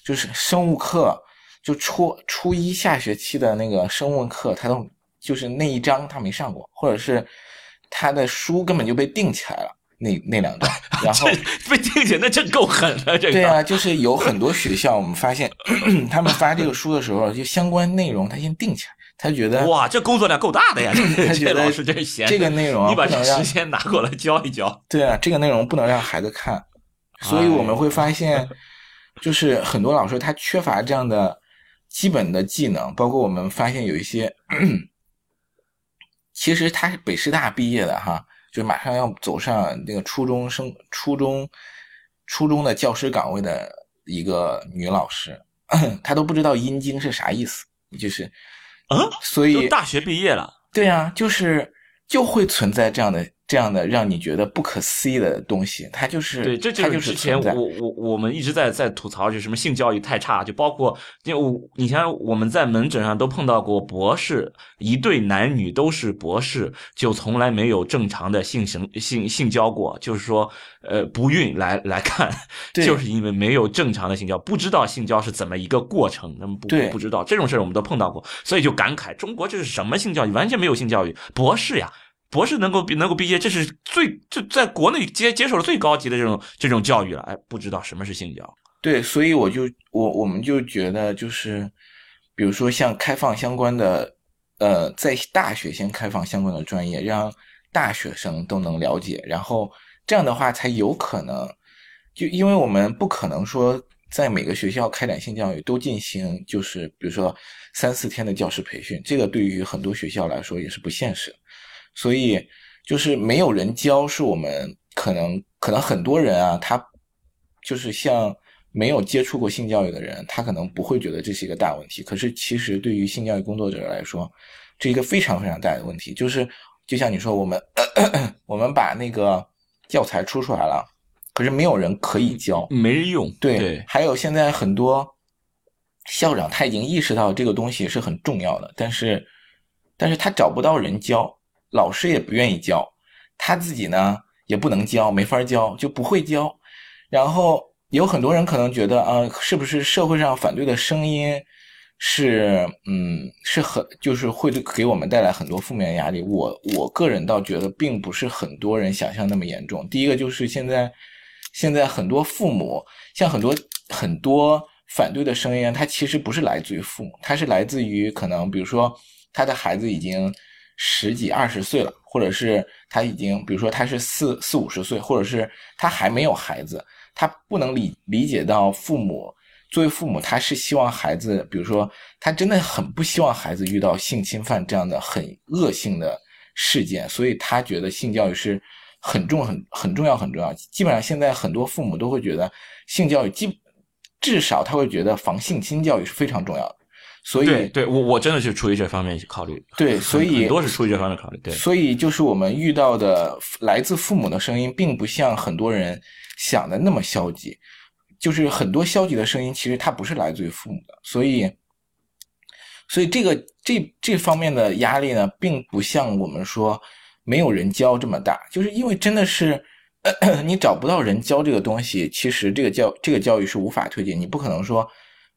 就是生物课，就初初一下学期的那个生物课，他都就是那一章他没上过，或者是他的书根本就被定起来了，那那两章，然后被定起来，那真够狠的。这个对啊，就是有很多学校，我们发现 他们发这个书的时候，就相关内容他先定起来。他觉得哇，这工作量够大的呀！他觉得这个内容你把这时间拿过来教一教。对啊，这个内容不能让孩子看，所以我们会发现，就是很多老师他缺乏这样的基本的技能。包括我们发现有一些，其实他是北师大毕业的哈，就马上要走上那个初中生、初中、初中的教师岗位的一个女老师，她都不知道阴茎是啥意思，就是。嗯，所以大学毕业了，对呀，就是就会存在这样的。这样的让你觉得不可思议的东西，它就是对，这就是之前我我我们一直在在吐槽，就什么性教育太差，就包括就我你像我们在门诊上都碰到过博士，一对男女都是博士，就从来没有正常的性行性性交过，就是说呃不孕来来看，就是因为没有正常的性交，不知道性交是怎么一个过程，那么不不知道这种事我们都碰到过，所以就感慨中国这是什么性教育，完全没有性教育，博士呀。博士能够能够毕业，这是最就在国内接接受了最高级的这种这种教育了。哎，不知道什么是性教。对，所以我就我我们就觉得就是，比如说像开放相关的，呃，在大学先开放相关的专业，让大学生都能了解，然后这样的话才有可能。就因为我们不可能说在每个学校开展性教育都进行，就是比如说三四天的教师培训，这个对于很多学校来说也是不现实。所以就是没有人教，是我们可能可能很多人啊，他就是像没有接触过性教育的人，他可能不会觉得这是一个大问题。可是其实对于性教育工作者来说，这一个非常非常大的问题。就是就像你说，我们 我们把那个教材出出来了，可是没有人可以教，没人用。对，还有现在很多校长他已经意识到这个东西是很重要的，但是但是他找不到人教。老师也不愿意教，他自己呢也不能教，没法教，就不会教。然后有很多人可能觉得啊，是不是社会上反对的声音是嗯是很就是会给我们带来很多负面压力？我我个人倒觉得并不是很多人想象那么严重。第一个就是现在现在很多父母像很多很多反对的声音，它其实不是来自于父母，它是来自于可能比如说他的孩子已经。十几二十岁了，或者是他已经，比如说他是四四五十岁，或者是他还没有孩子，他不能理理解到父母作为父母，他是希望孩子，比如说他真的很不希望孩子遇到性侵犯这样的很恶性的事件，所以他觉得性教育是很重、很很重要、很重要。基本上现在很多父母都会觉得性教育，基至少他会觉得防性侵教育是非常重要的。所以，对对，我我真的是出于这方面去考虑。对，所以很多是出于这方面考虑。对，所以就是我们遇到的来自父母的声音，并不像很多人想的那么消极。就是很多消极的声音，其实它不是来自于父母的。所以，所以这个这这方面的压力呢，并不像我们说没有人教这么大。就是因为真的是 你找不到人教这个东西，其实这个教这个教育是无法推进。你不可能说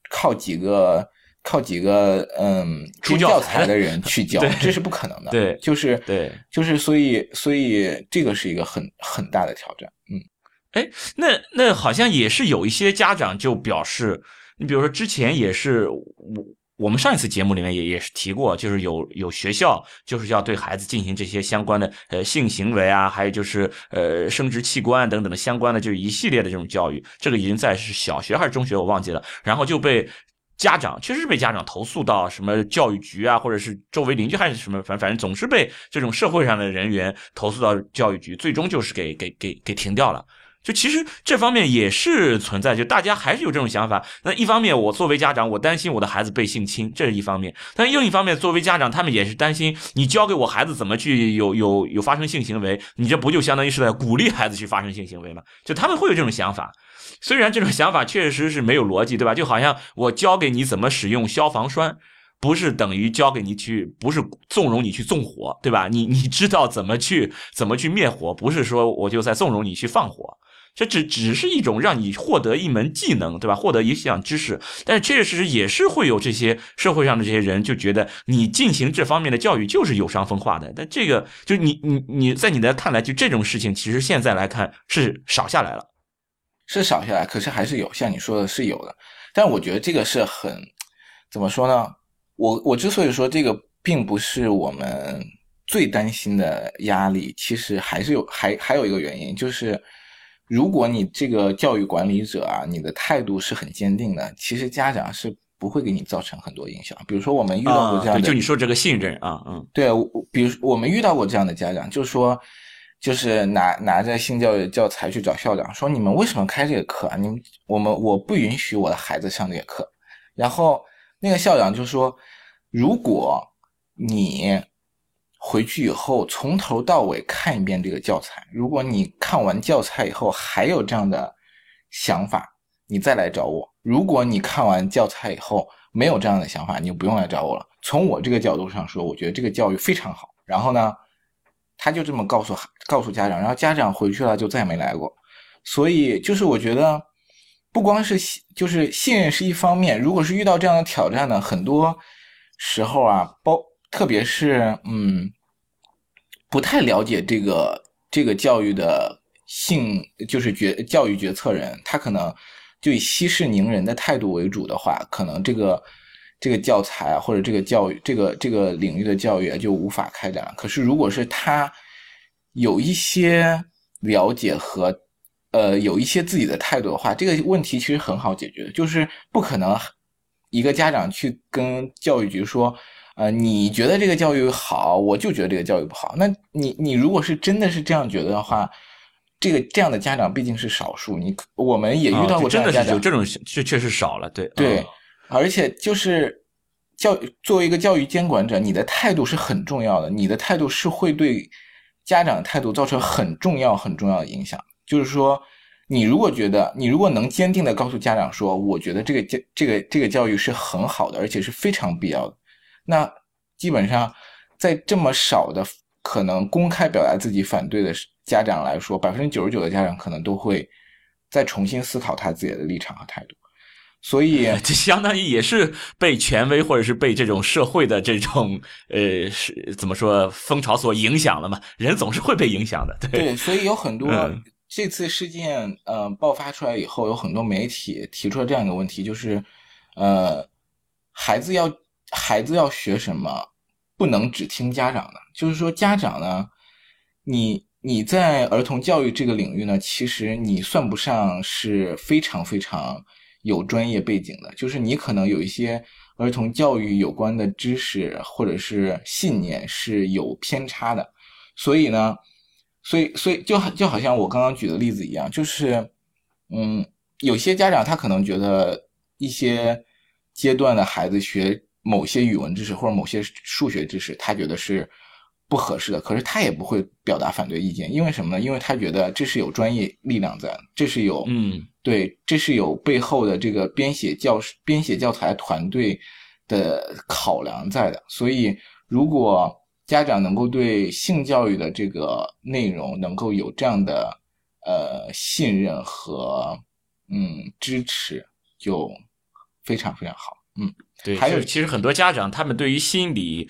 靠几个。靠几个嗯出教材的人去 教，这是不可能的。对，就是对，就是所以所以这个是一个很很大的挑战。嗯，哎，那那好像也是有一些家长就表示，你比如说之前也是我我们上一次节目里面也也是提过，就是有有学校就是要对孩子进行这些相关的呃性行为啊，还有就是呃生殖器官等等的相关的，就是一系列的这种教育。这个已经在是小学还是中学我忘记了，然后就被。家长确实是被家长投诉到什么教育局啊，或者是周围邻居还是什么，反反正总是被这种社会上的人员投诉到教育局，最终就是给给给给停掉了。就其实这方面也是存在，就大家还是有这种想法。那一方面，我作为家长，我担心我的孩子被性侵，这是一方面；但另一方面，作为家长，他们也是担心你教给我孩子怎么去有有有发生性行为，你这不就相当于是在鼓励孩子去发生性行为吗？就他们会有这种想法。虽然这种想法确实是没有逻辑，对吧？就好像我教给你怎么使用消防栓，不是等于教给你去，不是纵容你去纵火，对吧？你你知道怎么去怎么去灭火，不是说我就在纵容你去放火，这只只是一种让你获得一门技能，对吧？获得一项知识，但是确确实实也是会有这些社会上的这些人就觉得你进行这方面的教育就是有伤风化的。但这个就你你你在你的看来，就这种事情其实现在来看是少下来了。是少下来，可是还是有，像你说的是有的，但我觉得这个是很，怎么说呢？我我之所以说这个并不是我们最担心的压力，其实还是有，还还有一个原因，就是如果你这个教育管理者啊，你的态度是很坚定的，其实家长是不会给你造成很多影响。比如说我们遇到过这样的，就你说这个信任啊，嗯，对，比如我们遇到过这样的家长，就是说。就是拿拿着性教育教材去找校长，说你们为什么开这个课啊？你们我们我不允许我的孩子上这个课。然后那个校长就说，如果你回去以后从头到尾看一遍这个教材，如果你看完教材以后还有这样的想法，你再来找我。如果你看完教材以后没有这样的想法，你就不用来找我了。从我这个角度上说，我觉得这个教育非常好。然后呢？他就这么告诉告诉家长，然后家长回去了就再也没来过。所以就是我觉得，不光是就是信任是一方面，如果是遇到这样的挑战呢，很多时候啊，包特别是嗯，不太了解这个这个教育的性，就是决教育决策人，他可能就以息事宁人的态度为主的话，可能这个。这个教材，或者这个教育，这个这个领域的教育，就无法开展了。可是，如果是他有一些了解和呃有一些自己的态度的话，这个问题其实很好解决。就是不可能一个家长去跟教育局说，呃，你觉得这个教育好，我就觉得这个教育不好。那你你如果是真的是这样觉得的话，这个这样的家长毕竟是少数。你我们也遇到过真的是有这种确确实少了，对对。而且就是教作为一个教育监管者，你的态度是很重要的。你的态度是会对家长态度造成很重要很重要的影响。就是说，你如果觉得，你如果能坚定的告诉家长说，我觉得这个教这个这个教育是很好的，而且是非常必要的，那基本上在这么少的可能公开表达自己反对的家长来说，百分之九十九的家长可能都会再重新思考他自己的立场和态度。所以，这相当于也是被权威或者是被这种社会的这种呃是怎么说风潮所影响了嘛？人总是会被影响的，对。对，所以有很多这次事件呃爆发出来以后，有很多媒体提出了这样一个问题，就是呃，孩子要孩子要学什么，不能只听家长的。就是说，家长呢，你你在儿童教育这个领域呢，其实你算不上是非常非常。有专业背景的，就是你可能有一些儿童教育有关的知识或者是信念是有偏差的，所以呢，所以所以就就好像我刚刚举的例子一样，就是嗯，有些家长他可能觉得一些阶段的孩子学某些语文知识或者某些数学知识，他觉得是。不合适的，可是他也不会表达反对意见，因为什么呢？因为他觉得这是有专业力量在，这是有，嗯，对，这是有背后的这个编写教编写教材团队的考量在的。所以，如果家长能够对性教育的这个内容能够有这样的呃信任和嗯支持，就非常非常好。嗯，对，还有其实很多家长他们对于心理。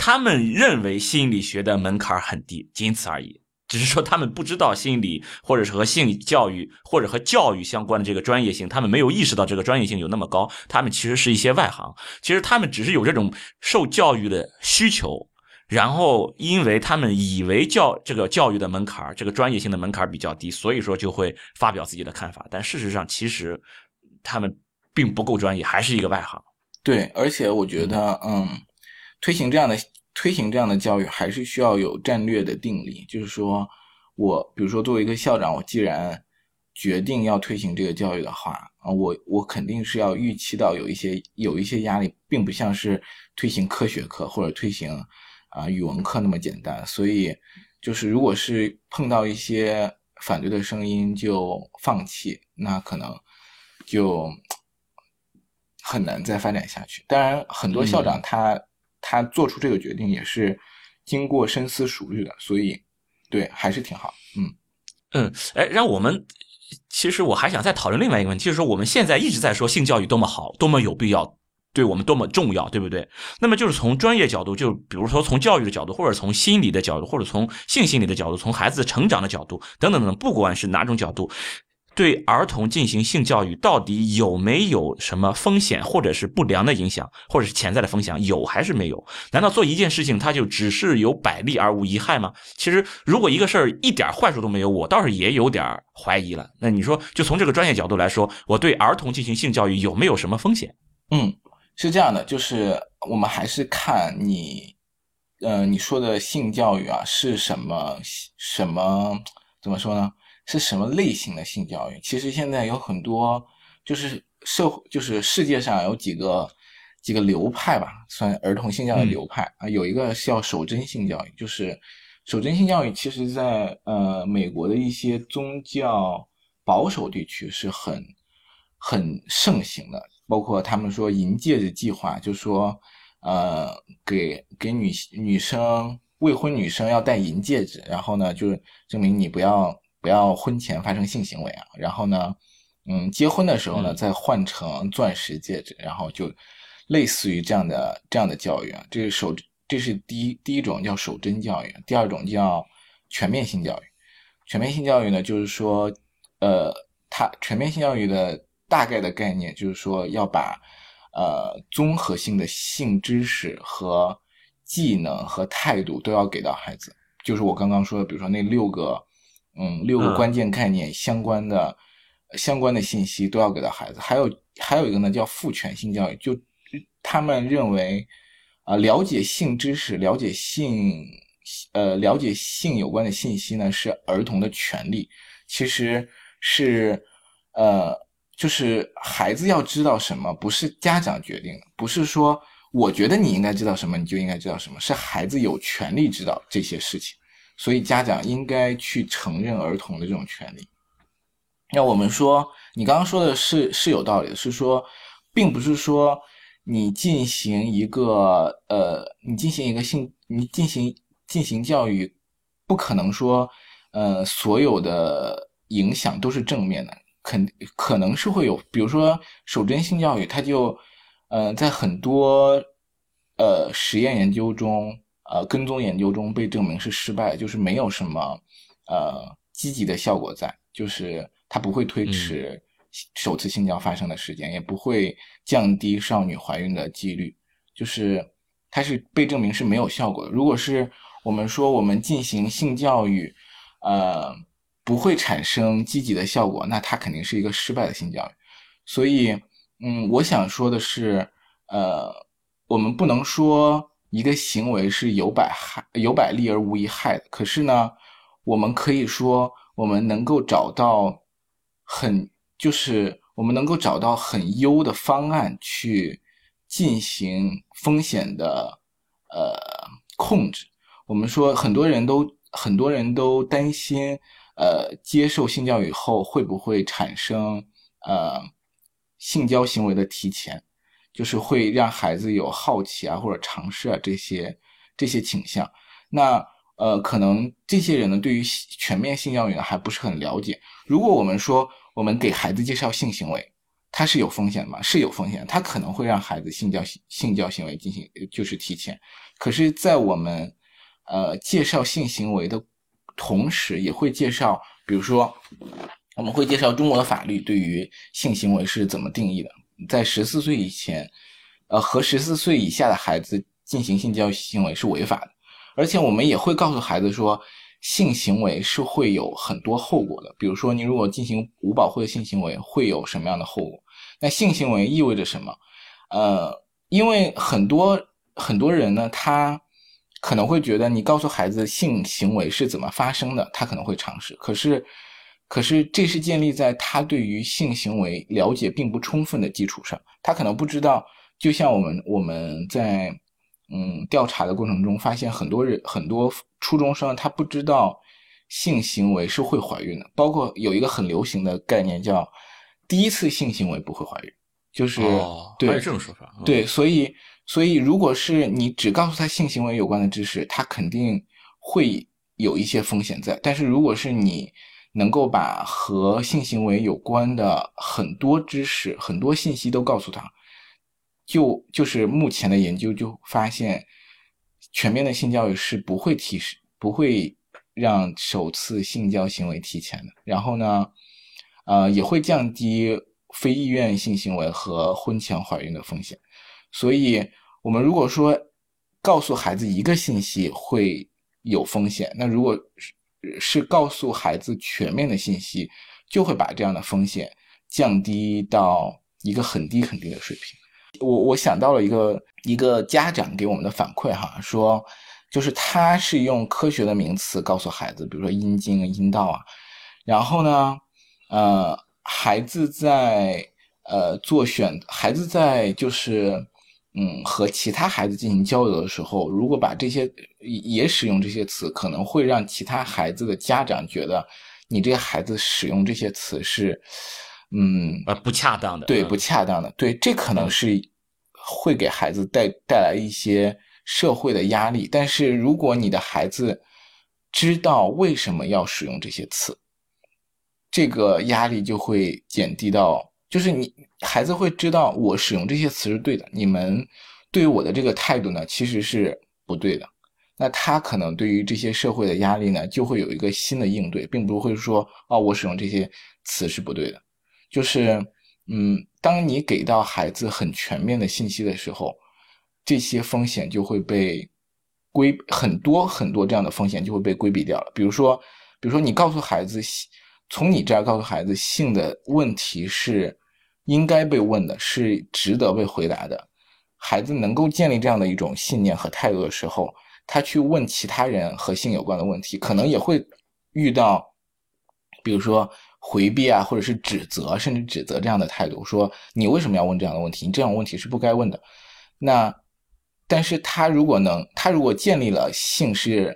他们认为心理学的门槛很低，仅此而已。只是说他们不知道心理，或者是和性教育或者和教育相关的这个专业性，他们没有意识到这个专业性有那么高。他们其实是一些外行，其实他们只是有这种受教育的需求，然后因为他们以为教这个教育的门槛，这个专业性的门槛比较低，所以说就会发表自己的看法。但事实上，其实他们并不够专业，还是一个外行。对，而且我觉得，嗯。推行这样的推行这样的教育，还是需要有战略的定力。就是说，我比如说作为一个校长，我既然决定要推行这个教育的话，啊，我我肯定是要预期到有一些有一些压力，并不像是推行科学课或者推行啊语文课那么简单。所以，就是如果是碰到一些反对的声音就放弃，那可能就很难再发展下去。当然，很多校长他。他做出这个决定也是经过深思熟虑的，所以对还是挺好。嗯嗯，哎，让我们其实我还想再讨论另外一个问题，就是说我们现在一直在说性教育多么好，多么有必要，对我们多么重要，对不对？那么就是从专业角度，就比如说从教育的角度，或者从心理的角度，或者从性心理的角度，从孩子成长的角度等等等，不管是哪种角度。对儿童进行性教育到底有没有什么风险，或者是不良的影响，或者是潜在的风险，有还是没有？难道做一件事情它就只是有百利而无一害吗？其实，如果一个事儿一点坏处都没有，我倒是也有点怀疑了。那你说，就从这个专业角度来说，我对儿童进行性教育有没有什么风险？嗯，是这样的，就是我们还是看你，呃，你说的性教育啊是什么？什么？怎么说呢？是什么类型的性教育？其实现在有很多，就是社会，就是世界上有几个几个流派吧，算儿童性教育流派啊。有一个叫守贞性教育，就是守贞性教育，其实在呃美国的一些宗教保守地区是很很盛行的，包括他们说银戒指计划，就说呃给给女女生未婚女生要戴银戒指，然后呢就是证明你不要。不要婚前发生性行为啊，然后呢，嗯，结婚的时候呢再换成钻石戒指，然后就类似于这样的这样的教育啊，这是守，这是第一第一种叫守贞教育，第二种叫全面性教育。全面性教育呢，就是说，呃，它全面性教育的大概的概念就是说要把呃综合性的性知识和技能和态度都要给到孩子，就是我刚刚说的，比如说那六个。嗯，六个关键概念相关的相关的信息都要给到孩子。还有还有一个呢，叫父权性教育，就他们认为啊，了解性知识、了解性呃了解性有关的信息呢，是儿童的权利。其实是呃，就是孩子要知道什么，不是家长决定，不是说我觉得你应该知道什么，你就应该知道什么，是孩子有权利知道这些事情。所以家长应该去承认儿童的这种权利。那我们说，你刚刚说的是是有道理的，是说，并不是说你进行一个呃，你进行一个性，你进行进行教育，不可能说呃所有的影响都是正面的，肯可能是会有，比如说守贞性教育，它就呃在很多呃实验研究中。呃，跟踪研究中被证明是失败，就是没有什么呃积极的效果在，就是它不会推迟首次性交发生的时间，也不会降低少女怀孕的几率，就是它是被证明是没有效果的。如果是我们说我们进行性教育，呃，不会产生积极的效果，那它肯定是一个失败的性教育。所以，嗯，我想说的是，呃，我们不能说一个行为是有百害有百利而无一害的，可是呢，我们可以说，我们能够找到很就是我们能够找到很优的方案去进行风险的呃控制。我们说，很多人都很多人都担心，呃，接受性教育后会不会产生呃性交行为的提前，就是会让孩子有好奇啊或者尝试啊这些这些倾向。那呃，可能这些人呢，对于全面性教育呢还不是很了解。如果我们说我们给孩子介绍性行为，它是有风险的吗？是有风险，它可能会让孩子性交性交行为进行就是提前。可是，在我们呃介绍性行为的同时，也会介绍，比如说，我们会介绍中国的法律对于性行为是怎么定义的。在十四岁以前，呃，和十四岁以下的孩子进行性教育行为是违法的。而且我们也会告诉孩子说，性行为是会有很多后果的。比如说，你如果进行无保护的性行为，会有什么样的后果？那性行为意味着什么？呃，因为很多很多人呢，他可能会觉得你告诉孩子性行为是怎么发生的，他可能会尝试。可是，可是这是建立在他对于性行为了解并不充分的基础上，他可能不知道。就像我们我们在。嗯，调查的过程中发现很多人很多初中生他不知道性行为是会怀孕的，包括有一个很流行的概念叫第一次性行为不会怀孕，就是对这种说法，对，所以所以如果是你只告诉他性行为有关的知识，他肯定会有一些风险在，但是如果是你能够把和性行为有关的很多知识很多信息都告诉他。就就是目前的研究就发现，全面的性教育是不会提示，不会让首次性交行为提前的。然后呢，呃，也会降低非意愿性行为和婚前怀孕的风险。所以，我们如果说告诉孩子一个信息会有风险，那如果是告诉孩子全面的信息，就会把这样的风险降低到一个很低很低的水平。我我想到了一个一个家长给我们的反馈哈，说就是他是用科学的名词告诉孩子，比如说阴茎、阴道啊，然后呢，呃，孩子在呃做选，孩子在就是嗯和其他孩子进行交流的时候，如果把这些也使用这些词，可能会让其他孩子的家长觉得你这个孩子使用这些词是。嗯，呃，不恰当的，对，不恰当的，对，这可能是会给孩子带带来一些社会的压力。但是如果你的孩子知道为什么要使用这些词，这个压力就会减低到，就是你孩子会知道我使用这些词是对的，你们对于我的这个态度呢，其实是不对的。那他可能对于这些社会的压力呢，就会有一个新的应对，并不会说，哦，我使用这些词是不对的。就是，嗯，当你给到孩子很全面的信息的时候，这些风险就会被规很多很多这样的风险就会被规避掉了。比如说，比如说你告诉孩子，从你这儿告诉孩子性的问题是应该被问的，是值得被回答的。孩子能够建立这样的一种信念和态度的时候，他去问其他人和性有关的问题，可能也会遇到，比如说。回避啊，或者是指责，甚至指责这样的态度，说你为什么要问这样的问题？你这样问题是不该问的。那，但是他如果能，他如果建立了性是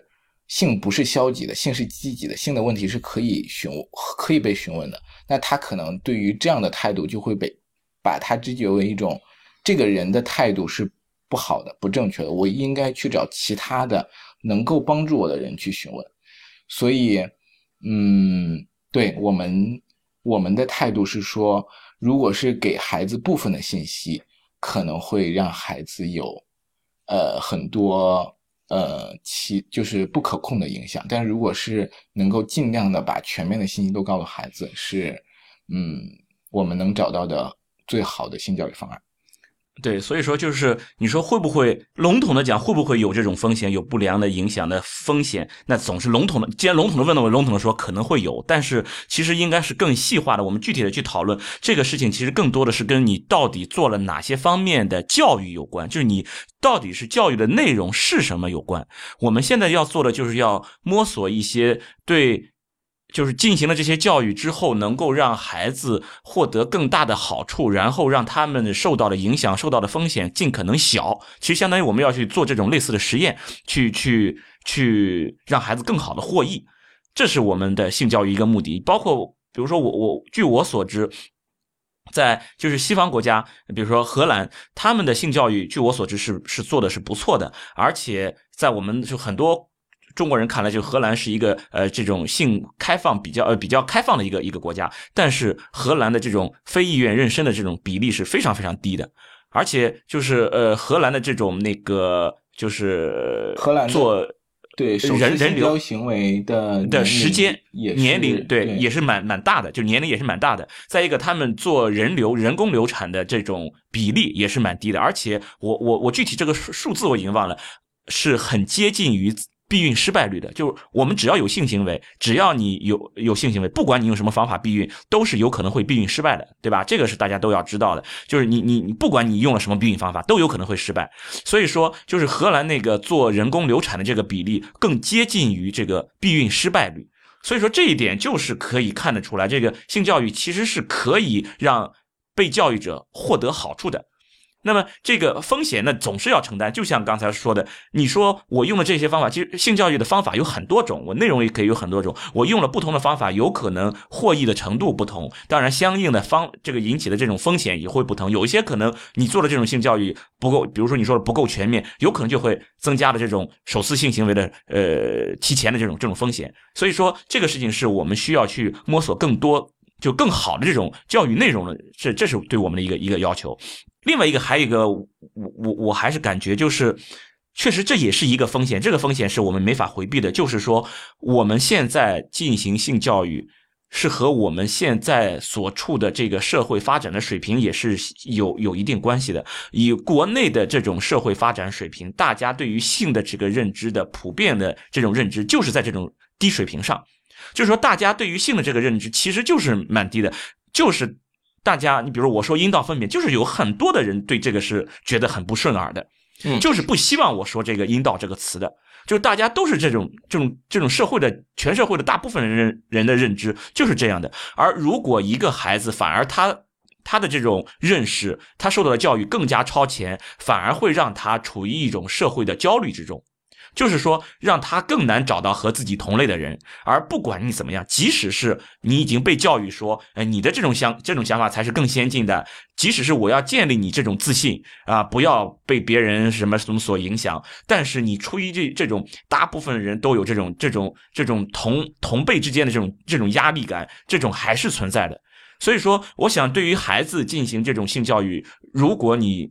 性不是消极的，性是积极的，性的问题是可以询可以被询问的，那他可能对于这样的态度就会被把他知觉为一种这个人的态度是不好的、不正确的，我应该去找其他的能够帮助我的人去询问。所以，嗯。对我们，我们的态度是说，如果是给孩子部分的信息，可能会让孩子有，呃，很多呃其就是不可控的影响。但如果是能够尽量的把全面的信息都告诉孩子，是，嗯，我们能找到的最好的性教育方案。对，所以说就是你说会不会笼统的讲，会不会有这种风险，有不良的影响的风险？那总是笼统的，既然笼统的问了，我笼统的说可能会有，但是其实应该是更细化的，我们具体的去讨论这个事情，其实更多的是跟你到底做了哪些方面的教育有关，就是你到底是教育的内容是什么有关。我们现在要做的就是要摸索一些对。就是进行了这些教育之后，能够让孩子获得更大的好处，然后让他们受到的影响、受到的风险尽可能小。其实相当于我们要去做这种类似的实验，去去去让孩子更好的获益，这是我们的性教育一个目的。包括比如说我我据我所知，在就是西方国家，比如说荷兰，他们的性教育据我所知是是做的是不错的，而且在我们就很多。中国人看来，就荷兰是一个呃这种性开放比较呃比较开放的一个一个国家，但是荷兰的这种非意愿妊娠的这种比例是非常非常低的，而且就是呃荷兰的这种那个就是荷兰做对人人流行为的的时间年龄对也是蛮蛮大的，就年龄也是蛮大的。再一个，他们做人流人工流产的这种比例也是蛮低的，而且我我我具体这个数数字我已经忘了，是很接近于。避孕失败率的，就是我们只要有性行为，只要你有有性行为，不管你用什么方法避孕，都是有可能会避孕失败的，对吧？这个是大家都要知道的。就是你你你，不管你用了什么避孕方法，都有可能会失败。所以说，就是荷兰那个做人工流产的这个比例更接近于这个避孕失败率。所以说这一点就是可以看得出来，这个性教育其实是可以让被教育者获得好处的。那么这个风险呢，总是要承担。就像刚才说的，你说我用的这些方法，其实性教育的方法有很多种，我内容也可以有很多种。我用了不同的方法，有可能获益的程度不同，当然相应的方这个引起的这种风险也会不同。有一些可能你做的这种性教育不够，比如说你说的不够全面，有可能就会增加了这种首次性行为的呃提前的这种这种风险。所以说这个事情是我们需要去摸索更多就更好的这种教育内容的，这这是对我们的一个一个要求。另外一个还有一个，我我我还是感觉就是，确实这也是一个风险，这个风险是我们没法回避的。就是说，我们现在进行性教育，是和我们现在所处的这个社会发展的水平也是有有一定关系的。以国内的这种社会发展水平，大家对于性的这个认知的普遍的这种认知，就是在这种低水平上。就是说，大家对于性的这个认知其实就是蛮低的，就是。大家，你比如我说阴道分娩，就是有很多的人对这个是觉得很不顺耳的，嗯，就是不希望我说这个阴道这个词的，就大家都是这种这种这种社会的全社会的大部分人人的认知就是这样的。而如果一个孩子反而他他的这种认识，他受到的教育更加超前，反而会让他处于一种社会的焦虑之中。就是说，让他更难找到和自己同类的人，而不管你怎么样，即使是你已经被教育说，哎，你的这种想这种想法才是更先进的，即使是我要建立你这种自信啊，不要被别人什么什么所影响，但是你出于这这种大部分人都有这种这种这种同同辈之间的这种这种压力感，这种还是存在的。所以说，我想对于孩子进行这种性教育，如果你。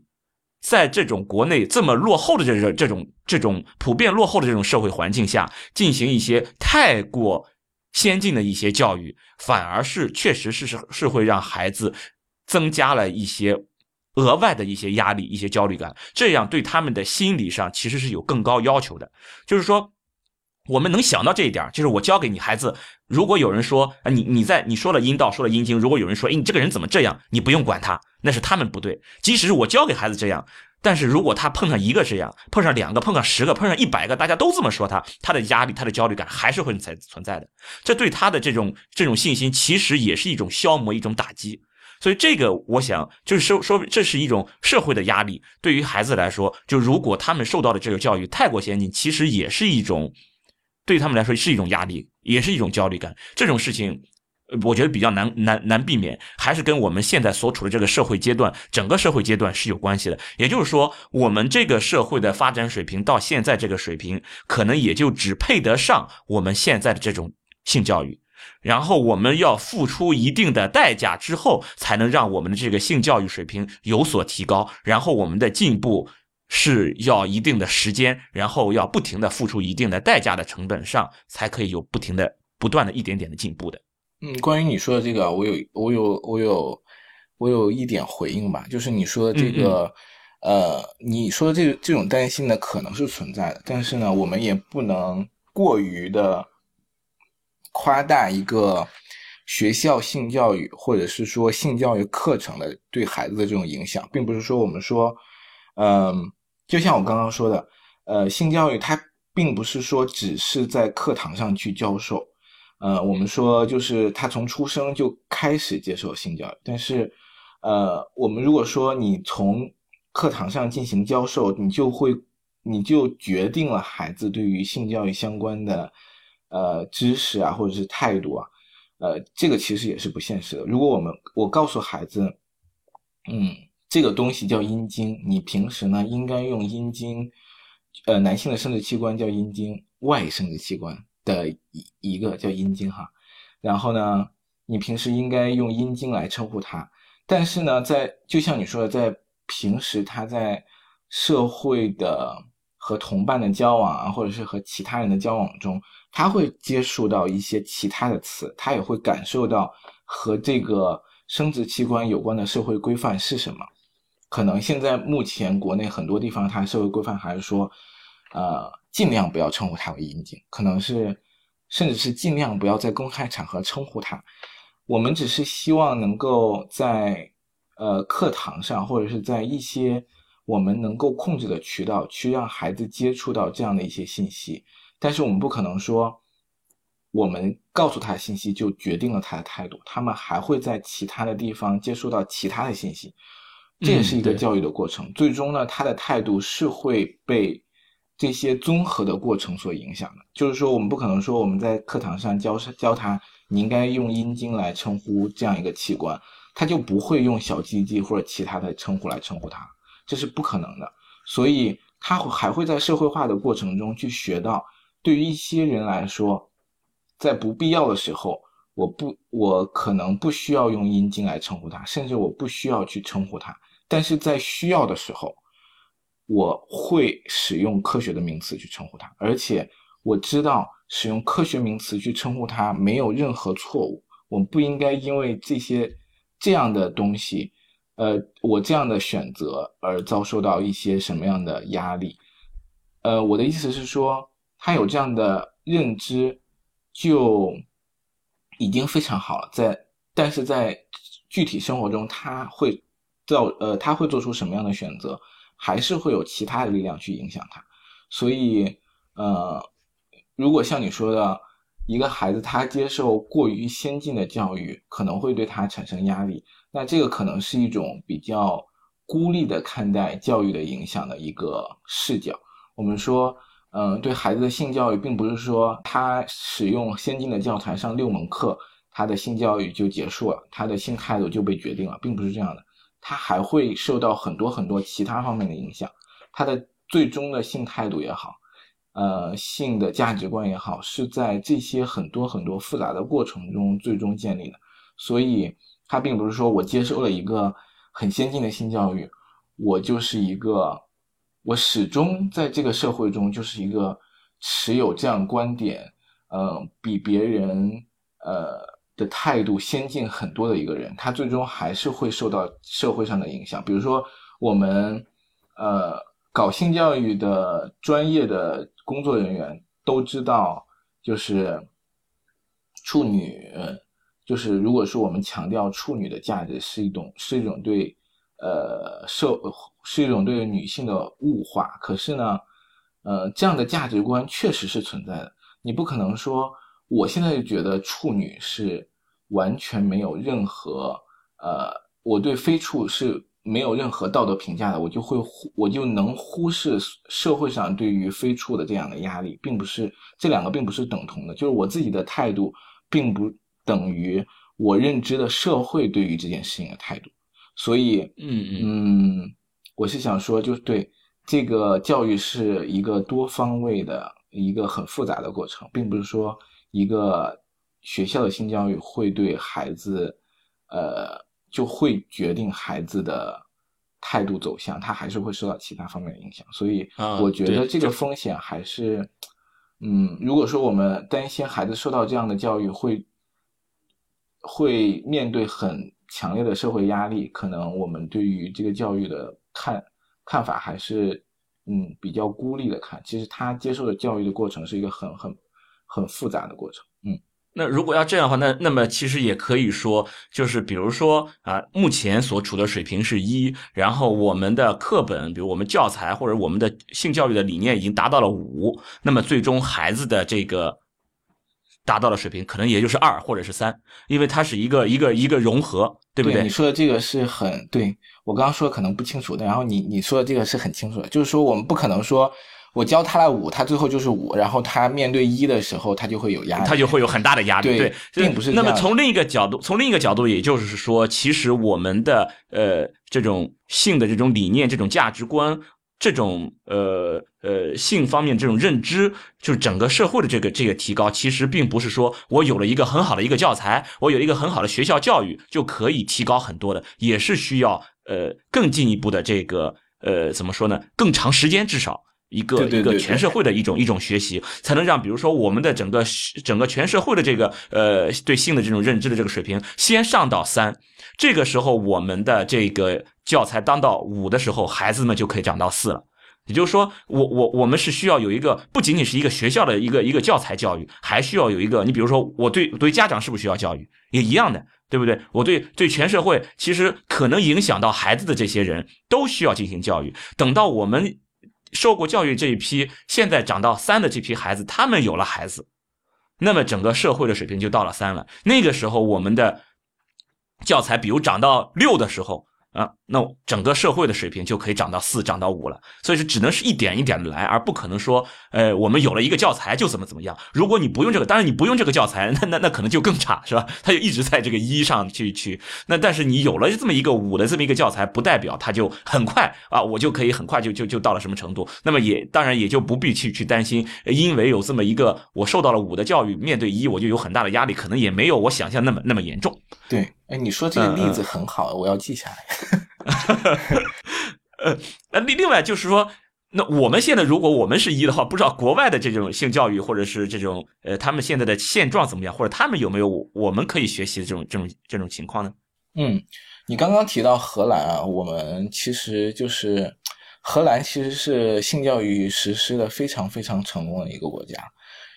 在这种国内这么落后的这这这种这种普遍落后的这种社会环境下，进行一些太过先进的一些教育，反而是确实是是是会让孩子增加了一些额外的一些压力、一些焦虑感，这样对他们的心理上其实是有更高要求的。就是说，我们能想到这一点，就是我教给你孩子，如果有人说啊，你你在你说了阴道，说了阴茎，如果有人说，哎，你这个人怎么这样，你不用管他。那是他们不对，即使是我教给孩子这样，但是如果他碰上一个这样，碰上两个，碰上十个，碰上一百个，大家都这么说他，他的压力，他的焦虑感还是会存存在的。这对他的这种这种信心，其实也是一种消磨，一种打击。所以这个，我想就是说说，这是一种社会的压力。对于孩子来说，就如果他们受到的这个教育太过先进，其实也是一种对他们来说是一种压力，也是一种焦虑感。这种事情。我觉得比较难难难避免，还是跟我们现在所处的这个社会阶段，整个社会阶段是有关系的。也就是说，我们这个社会的发展水平到现在这个水平，可能也就只配得上我们现在的这种性教育。然后我们要付出一定的代价之后，才能让我们的这个性教育水平有所提高。然后我们的进步是要一定的时间，然后要不停的付出一定的代价的成本上，才可以有不停的、不断的一点点的进步的。嗯，关于你说的这个，我有我有我有我有一点回应吧，就是你说的这个，呃，你说的这这种担心呢，可能是存在的，但是呢，我们也不能过于的夸大一个学校性教育或者是说性教育课程的对孩子的这种影响，并不是说我们说，嗯，就像我刚刚说的，呃，性教育它并不是说只是在课堂上去教授。呃，我们说就是他从出生就开始接受性教育，但是，呃，我们如果说你从课堂上进行教授，你就会，你就决定了孩子对于性教育相关的，呃，知识啊，或者是态度啊，呃，这个其实也是不现实的。如果我们我告诉孩子，嗯，这个东西叫阴茎，你平时呢应该用阴茎，呃，男性的生殖器官叫阴茎，外生殖器官。的一一个叫阴茎哈，然后呢，你平时应该用阴茎来称呼他，但是呢，在就像你说的，在平时他在社会的和同伴的交往啊，或者是和其他人的交往中，他会接触到一些其他的词，他也会感受到和这个生殖器官有关的社会规范是什么。可能现在目前国内很多地方，它社会规范还是说，呃。尽量不要称呼他为阴茎，可能是，甚至是尽量不要在公开场合称呼他。我们只是希望能够在呃课堂上，或者是在一些我们能够控制的渠道，去让孩子接触到这样的一些信息。但是我们不可能说，我们告诉他信息就决定了他的态度，他们还会在其他的地方接触到其他的信息，这也是一个教育的过程。最终呢，他的态度是会被。这些综合的过程所影响的，就是说，我们不可能说我们在课堂上教教他，你应该用阴茎来称呼这样一个器官，他就不会用小鸡鸡或者其他的称呼来称呼它，这是不可能的。所以，他还会在社会化的过程中去学到，对于一些人来说，在不必要的时候，我不，我可能不需要用阴茎来称呼他，甚至我不需要去称呼他，但是在需要的时候。我会使用科学的名词去称呼它，而且我知道使用科学名词去称呼它没有任何错误。我们不应该因为这些这样的东西，呃，我这样的选择而遭受到一些什么样的压力。呃，我的意思是说，他有这样的认知就已经非常好了。在但是在具体生活中，他会造呃，他会做出什么样的选择？还是会有其他的力量去影响他，所以，呃，如果像你说的，一个孩子他接受过于先进的教育，可能会对他产生压力，那这个可能是一种比较孤立的看待教育的影响的一个视角。我们说，嗯，对孩子的性教育，并不是说他使用先进的教材上六门课，他的性教育就结束了，他的性态度就被决定了，并不是这样的。他还会受到很多很多其他方面的影响，他的最终的性态度也好，呃，性的价值观也好，是在这些很多很多复杂的过程中最终建立的。所以，他并不是说我接受了一个很先进的性教育，我就是一个，我始终在这个社会中就是一个持有这样观点，呃，比别人，呃。的态度先进很多的一个人，他最终还是会受到社会上的影响。比如说，我们呃搞性教育的专业的工作人员都知道，就是处女，就是如果说我们强调处女的价值是一种是一种对呃社是一种对女性的物化，可是呢，呃这样的价值观确实是存在的。你不可能说我现在就觉得处女是。完全没有任何，呃，我对非处是没有任何道德评价的，我就会忽我就能忽视社会上对于非处的这样的压力，并不是这两个并不是等同的，就是我自己的态度并不等于我认知的社会对于这件事情的态度，所以，嗯嗯，我是想说，就是对这个教育是一个多方位的一个很复杂的过程，并不是说一个。学校的性教育会对孩子，呃，就会决定孩子的态度走向，他还是会受到其他方面的影响。所以，我觉得这个风险还是，嗯，如果说我们担心孩子受到这样的教育会，会面对很强烈的社会压力，可能我们对于这个教育的看看法还是嗯比较孤立的看。其实他接受的教育的过程是一个很很很复杂的过程。嗯。那如果要这样的话，那那么其实也可以说，就是比如说啊，目前所处的水平是一，然后我们的课本，比如我们教材或者我们的性教育的理念已经达到了五，那么最终孩子的这个达到了水平，可能也就是二或者是三，因为它是一个一个一个融合，对不对？你说的这个是很对，我刚刚说的可能不清楚的，然后你你说的这个是很清楚的，就是说我们不可能说。我教他了五，他最后就是五，然后他面对一的时候，他就会有压力，他就会有很大的压力。对，并不是。那么从另一个角度，从另一个角度，也就是说，其实我们的呃这种性的这种理念、这种价值观、这种呃呃性方面这种认知，就是整个社会的这个这个提高，其实并不是说我有了一个很好的一个教材，我有一个很好的学校教育就可以提高很多的，也是需要呃更进一步的这个呃怎么说呢？更长时间至少。一个一个全社会的一种一种学习，才能让比如说我们的整个整个全社会的这个呃对性的这种认知的这个水平先上到三，这个时候我们的这个教材当到五的时候，孩子们就可以涨到四了。也就是说，我我我们是需要有一个不仅仅是一个学校的一个一个教材教育，还需要有一个你比如说我对对家长是不是需要教育也一样的，对不对？我对对全社会其实可能影响到孩子的这些人都需要进行教育。等到我们。受过教育这一批，现在长到三的这批孩子，他们有了孩子，那么整个社会的水平就到了三了。那个时候，我们的教材，比如涨到六的时候。啊，那整个社会的水平就可以涨到四，涨到五了。所以说，只能是一点一点的来，而不可能说，呃，我们有了一个教材就怎么怎么样。如果你不用这个，当然你不用这个教材，那那那可能就更差，是吧？他就一直在这个一上去去。那但是你有了这么一个五的这么一个教材，不代表他就很快啊，我就可以很快就就就到了什么程度。那么也当然也就不必去去担心，因为有这么一个我受到了五的教育，面对一我就有很大的压力，可能也没有我想象那么那么严重。对。哎，你说这个例子很好，我要记下来。呃，那另另外就是说，那我们现在如果我们是一的话，不知道国外的这种性教育或者是这种呃，他们现在的现状怎么样，或者他们有没有我们可以学习的这种这种这种情况呢？嗯，你刚刚提到荷兰啊，我们其实就是荷兰其实是性教育实施的非常非常成功的一个国家。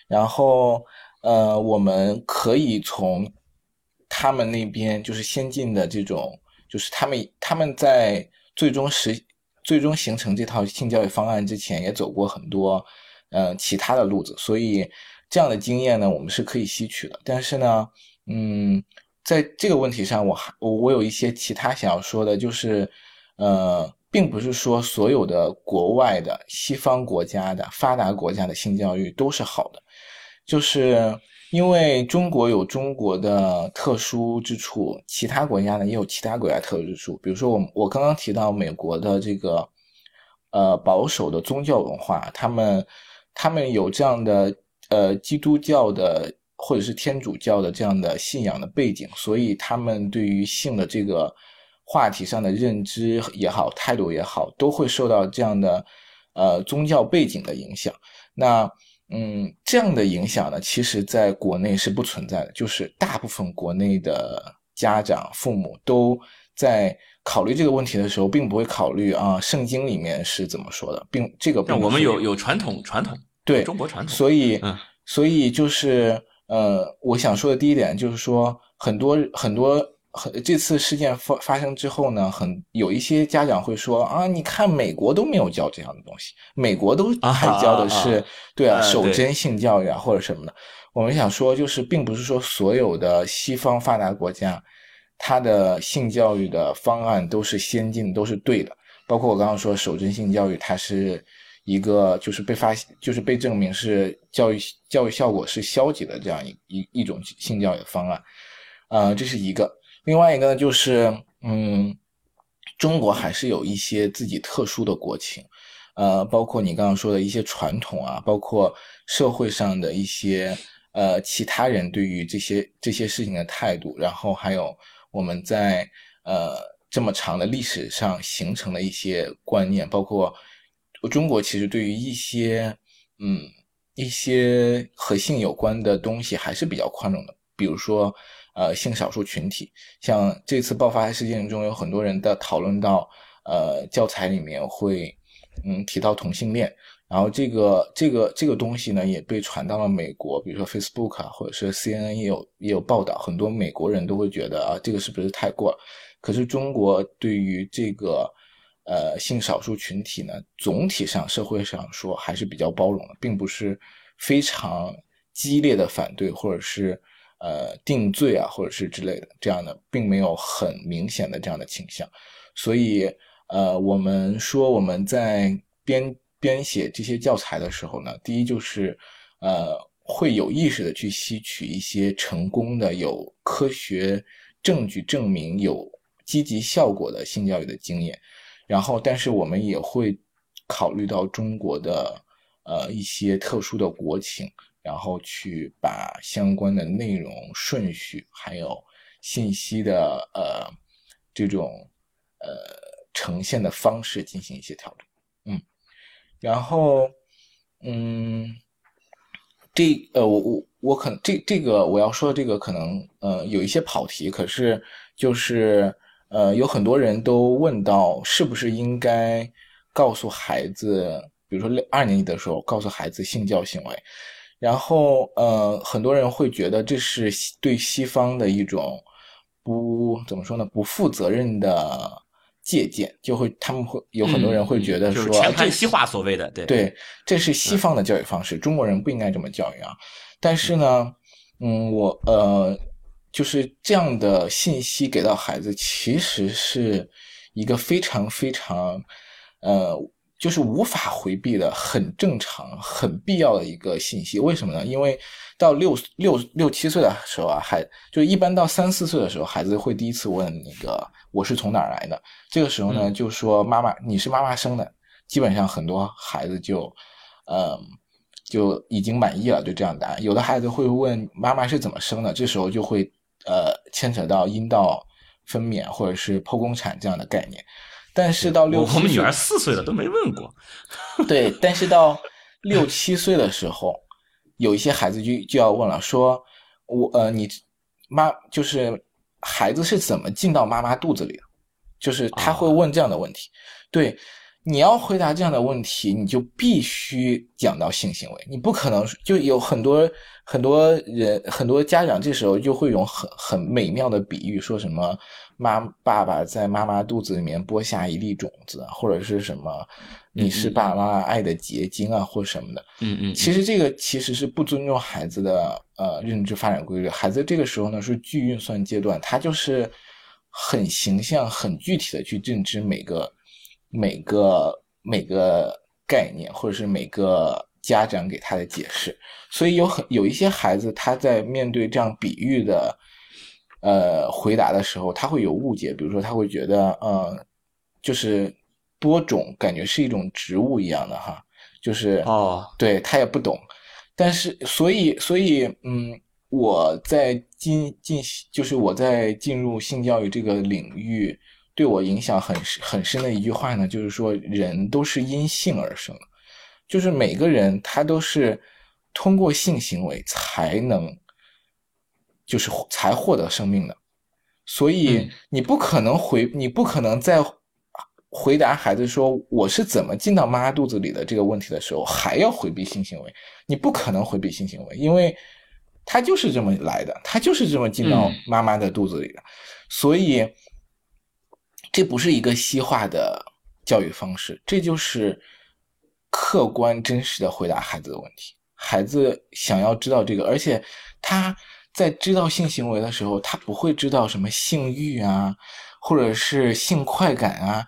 然后呃，我们可以从。他们那边就是先进的这种，就是他们他们在最终实最终形成这套性教育方案之前，也走过很多呃其他的路子，所以这样的经验呢，我们是可以吸取的。但是呢，嗯，在这个问题上，我还我我有一些其他想要说的，就是呃，并不是说所有的国外的西方国家的发达国家的性教育都是好的，就是。因为中国有中国的特殊之处，其他国家呢也有其他国家特殊之处。比如说，我我刚刚提到美国的这个，呃，保守的宗教文化，他们他们有这样的呃基督教的或者是天主教的这样的信仰的背景，所以他们对于性的这个话题上的认知也好，态度也好，都会受到这样的呃宗教背景的影响。那嗯，这样的影响呢，其实在国内是不存在的。就是大部分国内的家长、父母都在考虑这个问题的时候，并不会考虑啊，圣经里面是怎么说的，并这个。那我们有有传统，传统对中国传统，所以，所以就是呃，我想说的第一点就是说，很多很多。很这次事件发发生之后呢，很有一些家长会说啊，你看美国都没有教这样的东西，美国都还教的是对啊，守贞性教育啊或者什么的。我们想说，就是并不是说所有的西方发达国家，它的性教育的方案都是先进都是对的。包括我刚刚说守贞性教育，它是一个就是被发就是被证明是教育教育效果是消极的这样一一一种性教育的方案，呃，这是一个。另外一个呢，就是，嗯，中国还是有一些自己特殊的国情，呃，包括你刚刚说的一些传统啊，包括社会上的一些呃其他人对于这些这些事情的态度，然后还有我们在呃这么长的历史上形成的一些观念，包括中国其实对于一些嗯一些和性有关的东西还是比较宽容的，比如说。呃性少数群体。像这次爆发事件中，有很多人的讨论到，呃，教材里面会嗯提到同性恋，然后这个这个这个东西呢也被传到了美国，比如说 Facebook 啊，或者是 CNN 也有也有报道，很多美国人都会觉得啊，这个是不是太过了？可是中国对于这个。呃，性少数群体呢，总体上社会上说还是比较包容的，并不是非常激烈的反对，或者是呃定罪啊，或者是之类的这样的，并没有很明显的这样的倾向。所以，呃，我们说我们在编编写这些教材的时候呢，第一就是呃会有意识的去吸取一些成功的、有科学证据证明有积极效果的性教育的经验。然后，但是我们也会考虑到中国的呃一些特殊的国情，然后去把相关的内容顺序还有信息的呃这种呃呈现的方式进行一些调整。嗯，然后嗯，这呃我我我可能这这个我要说的这个可能呃有一些跑题，可是就是。呃，有很多人都问到，是不是应该告诉孩子，比如说二年级的时候告诉孩子性教行为，然后呃，很多人会觉得这是对西方的一种不怎么说呢，不负责任的借鉴，就会他们会有很多人会觉得说全盘西化所谓的对对，这是西方的教育方式，中国人不应该这么教育啊。但是呢，嗯，我呃。就是这样的信息给到孩子，其实是一个非常非常，呃，就是无法回避的、很正常、很必要的一个信息。为什么呢？因为到六六六七岁的时候啊，孩就一般到三四岁的时候，孩子会第一次问那个我是从哪儿来的。这个时候呢，就说妈妈你是妈妈生的。基本上很多孩子就，嗯，就已经满意了，就这样答案。有的孩子会问妈妈是怎么生的，这时候就会。呃，牵扯到阴道分娩或者是剖宫产这样的概念，但是到六，我们女儿四岁了都没问过。对，但是到六七岁的时候，有一些孩子就就要问了，说，我呃，你妈就是孩子是怎么进到妈妈肚子里的？就是他会问这样的问题。对，你要回答这样的问题，你就必须讲到性行为，你不可能就有很多。很多人很多家长这时候就会用很很美妙的比喻，说什么妈爸爸在妈妈肚子里面播下一粒种子，或者是什么你是爸爸妈妈爱的结晶啊，或什么的。嗯嗯。其实这个其实是不尊重孩子的呃认知发展规律。孩子这个时候呢是具运算阶段，他就是很形象、很具体的去认知每个每个每个概念，或者是每个。家长给他的解释，所以有很有一些孩子，他在面对这样比喻的，呃，回答的时候，他会有误解。比如说，他会觉得，呃，就是播种感觉是一种植物一样的哈，就是哦，对他也不懂。但是，所以，所以，嗯，我在进进就是我在进入性教育这个领域，对我影响很很深的一句话呢，就是说，人都是因性而生。就是每个人他都是通过性行为才能，就是才获得生命的，所以你不可能回，你不可能在回答孩子说我是怎么进到妈妈肚子里的这个问题的时候，还要回避性行为。你不可能回避性行为，因为他就是这么来的，他就是这么进到妈妈的肚子里的，所以这不是一个西化的教育方式，这就是。客观真实的回答孩子的问题，孩子想要知道这个，而且他在知道性行为的时候，他不会知道什么性欲啊，或者是性快感啊，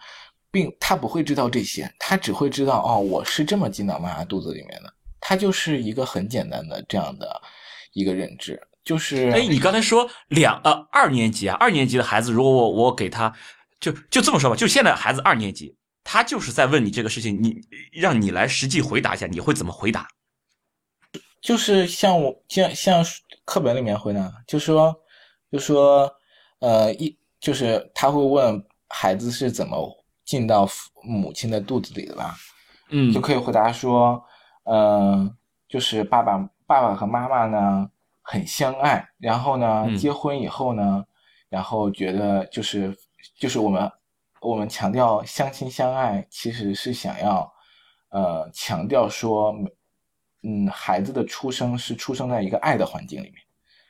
并他不会知道这些，他只会知道哦，我是这么进到妈妈肚子里面的，他就是一个很简单的这样的一个认知，就是哎，你刚才说两呃二年级啊，二年级的孩子，如果我我给他就就这么说吧，就现在孩子二年级。他就是在问你这个事情，你让你来实际回答一下，你会怎么回答？就是像我像像课本里面回答，就说就说呃一就是他会问孩子是怎么进到母亲的肚子里的吧？嗯，就可以回答说，呃，就是爸爸爸爸和妈妈呢很相爱，然后呢，嗯结婚以后呢，然后觉得就是就是我们我们强调相亲相爱，其实是想要呃强调说，嗯，孩子的出生是出生在一个爱的环境里面，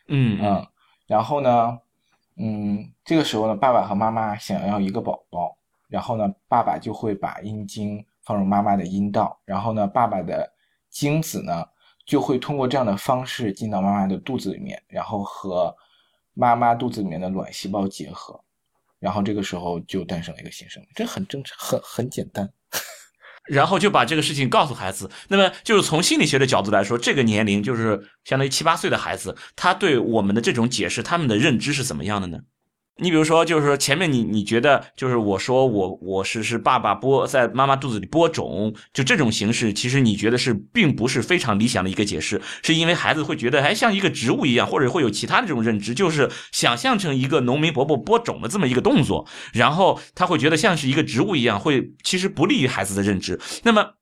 嗯嗯，然后呢，嗯，这个时候呢，爸爸和妈妈想要一个宝宝，然后呢，爸爸就会把阴茎放入妈妈的阴道，然后呢，爸爸的精子呢就会通过这样的方式进到妈妈的肚子里面，然后和妈妈肚子里面的卵细胞结合，然后这个时候就诞生了一个新生命，这很正常，很很简单。然后就把这个事情告诉孩子。那么，就是从心理学的角度来说，这个年龄就是相当于七八岁的孩子，他对我们的这种解释，他们的认知是怎么样的呢？你比如说，就是说前面你你觉得，就是我说我我是是爸爸播在妈妈肚子里播种，就这种形式，其实你觉得是并不是非常理想的一个解释，是因为孩子会觉得，哎，像一个植物一样，或者会有其他的这种认知，就是想象成一个农民伯伯播种的这么一个动作，然后他会觉得像是一个植物一样，会其实不利于孩子的认知。那么。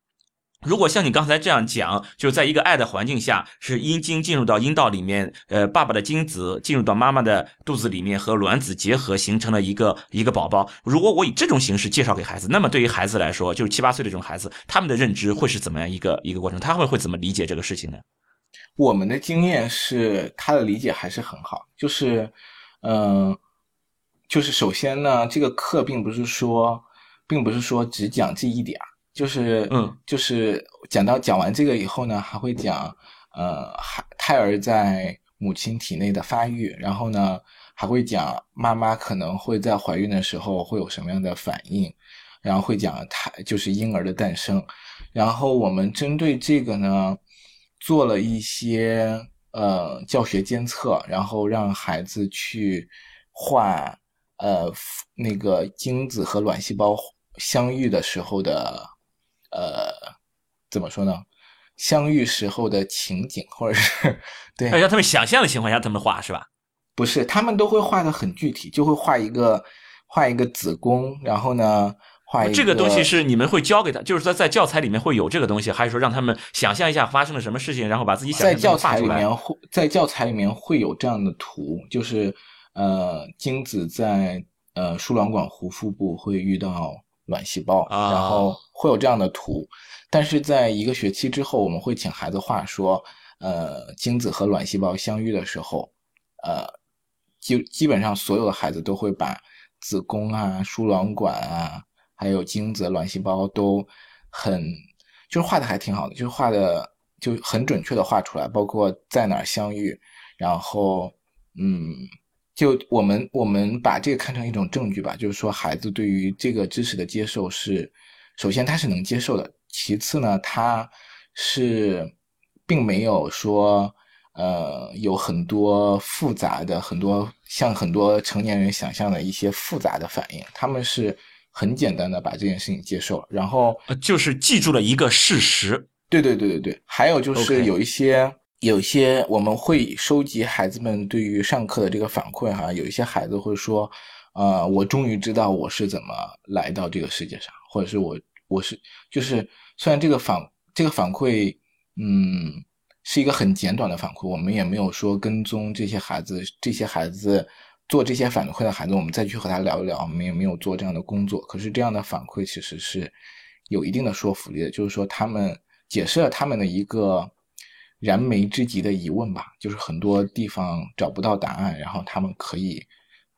如果像你刚才这样讲，就在一个爱的环境下，是阴茎进入到阴道里面，呃，爸爸的精子进入到妈妈的肚子里面和卵子结合，形成了一个一个宝宝。如果我以这种形式介绍给孩子，那么对于孩子来说，就是七八岁的这种孩子，他们的认知会是怎么样一个一个过程？他会会怎么理解这个事情呢？我们的经验是，他的理解还是很好，就是，嗯、就是首先呢，这个课并不是说，并不是说只讲这一点，就是，嗯，就是讲到讲完这个以后呢，还会讲，呃，孩胎儿在母亲体内的发育，然后呢，还会讲妈妈可能会在怀孕的时候会有什么样的反应，然后会讲胎就是婴儿的诞生，然后我们针对这个呢，做了一些呃教学监测，然后让孩子去画呃那个精子和卵细胞相遇的时候的呃怎么说呢？相遇时候的情景，或者是对，要让他们想象的情况下他们画是吧？不是，他们都会画的很具体，就会画一个画一个子宫，然后呢画一个这个东西是你们会教给他，就是说在教材里面会有这个东西，还是说让他们想象一下发生了什么事情，然后把自己想在象教材里中画出来？面会在教材里面会有这样的图，就是呃精子在呃输卵管壶腹部会遇到卵细胞，啊。然后会有这样的图，但是在一个学期之后，我们会请孩子画说，呃精子和卵细胞相遇的时候，呃基基本上所有的孩子都会把子宫啊、输卵管啊，还有精子、卵细胞都很就是画的还挺好的，就是画的就很准确的画出来，包括在哪儿相遇，然后嗯，就我们我们把这个看成一种证据吧，就是说孩子对于这个知识的接受是，首先他是能接受的，其次呢，他是并没有说呃有很多复杂的很多像很多成年人想象的一些复杂的反应，他们是很简单的把这件事情接受了，然后呃就是记住了一个事实。对对对对对，还有就是有一些有些我们会收集孩子们对于上课的这个反馈哈，有一些孩子会说，呃，我终于知道我是怎么来到这个世界上，或者是我我是就是虽然这个反这个反馈，嗯，是一个很简短的反馈，我们也没有说跟踪这些孩子，这些孩子做这些反馈的孩子，我们再去和他聊一聊，我们也没有做这样的工作。可是这样的反馈其实是有一定的说服力的，就是说他们解释了他们的一个燃眉之急的疑问吧，就是很多地方找不到答案，然后他们可以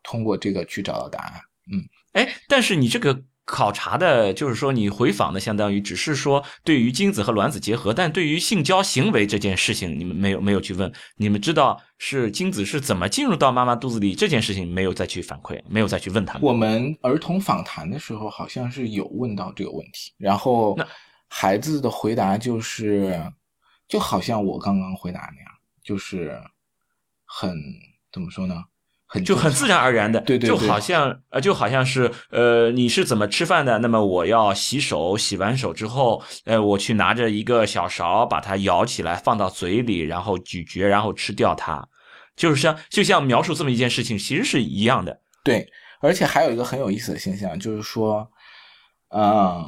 通过这个去找到答案。嗯，哎，但是你这个考察的，就是说你回访的，相当于只是说对于精子和卵子结合，但对于性交行为这件事情，你们没有没有去问，你们知道是精子是怎么进入到妈妈肚子里这件事情，没有再去反馈，没有再去问他们。我们儿童访谈的时候好像是有问到这个问题，然后那孩子的回答就是，就好像我刚刚回答那样，就是很怎么说呢？很就很自然而然的，对对对就好像呃，就好像是呃，你是怎么吃饭的？那么我要洗手，洗完手之后，呃，我去拿着一个小勺，把它舀起来放到嘴里，然后咀嚼，然后吃掉它，就是像就像描述这么一件事情，其实是一样的。对，而且还有一个很有意思的现象，就是说，嗯，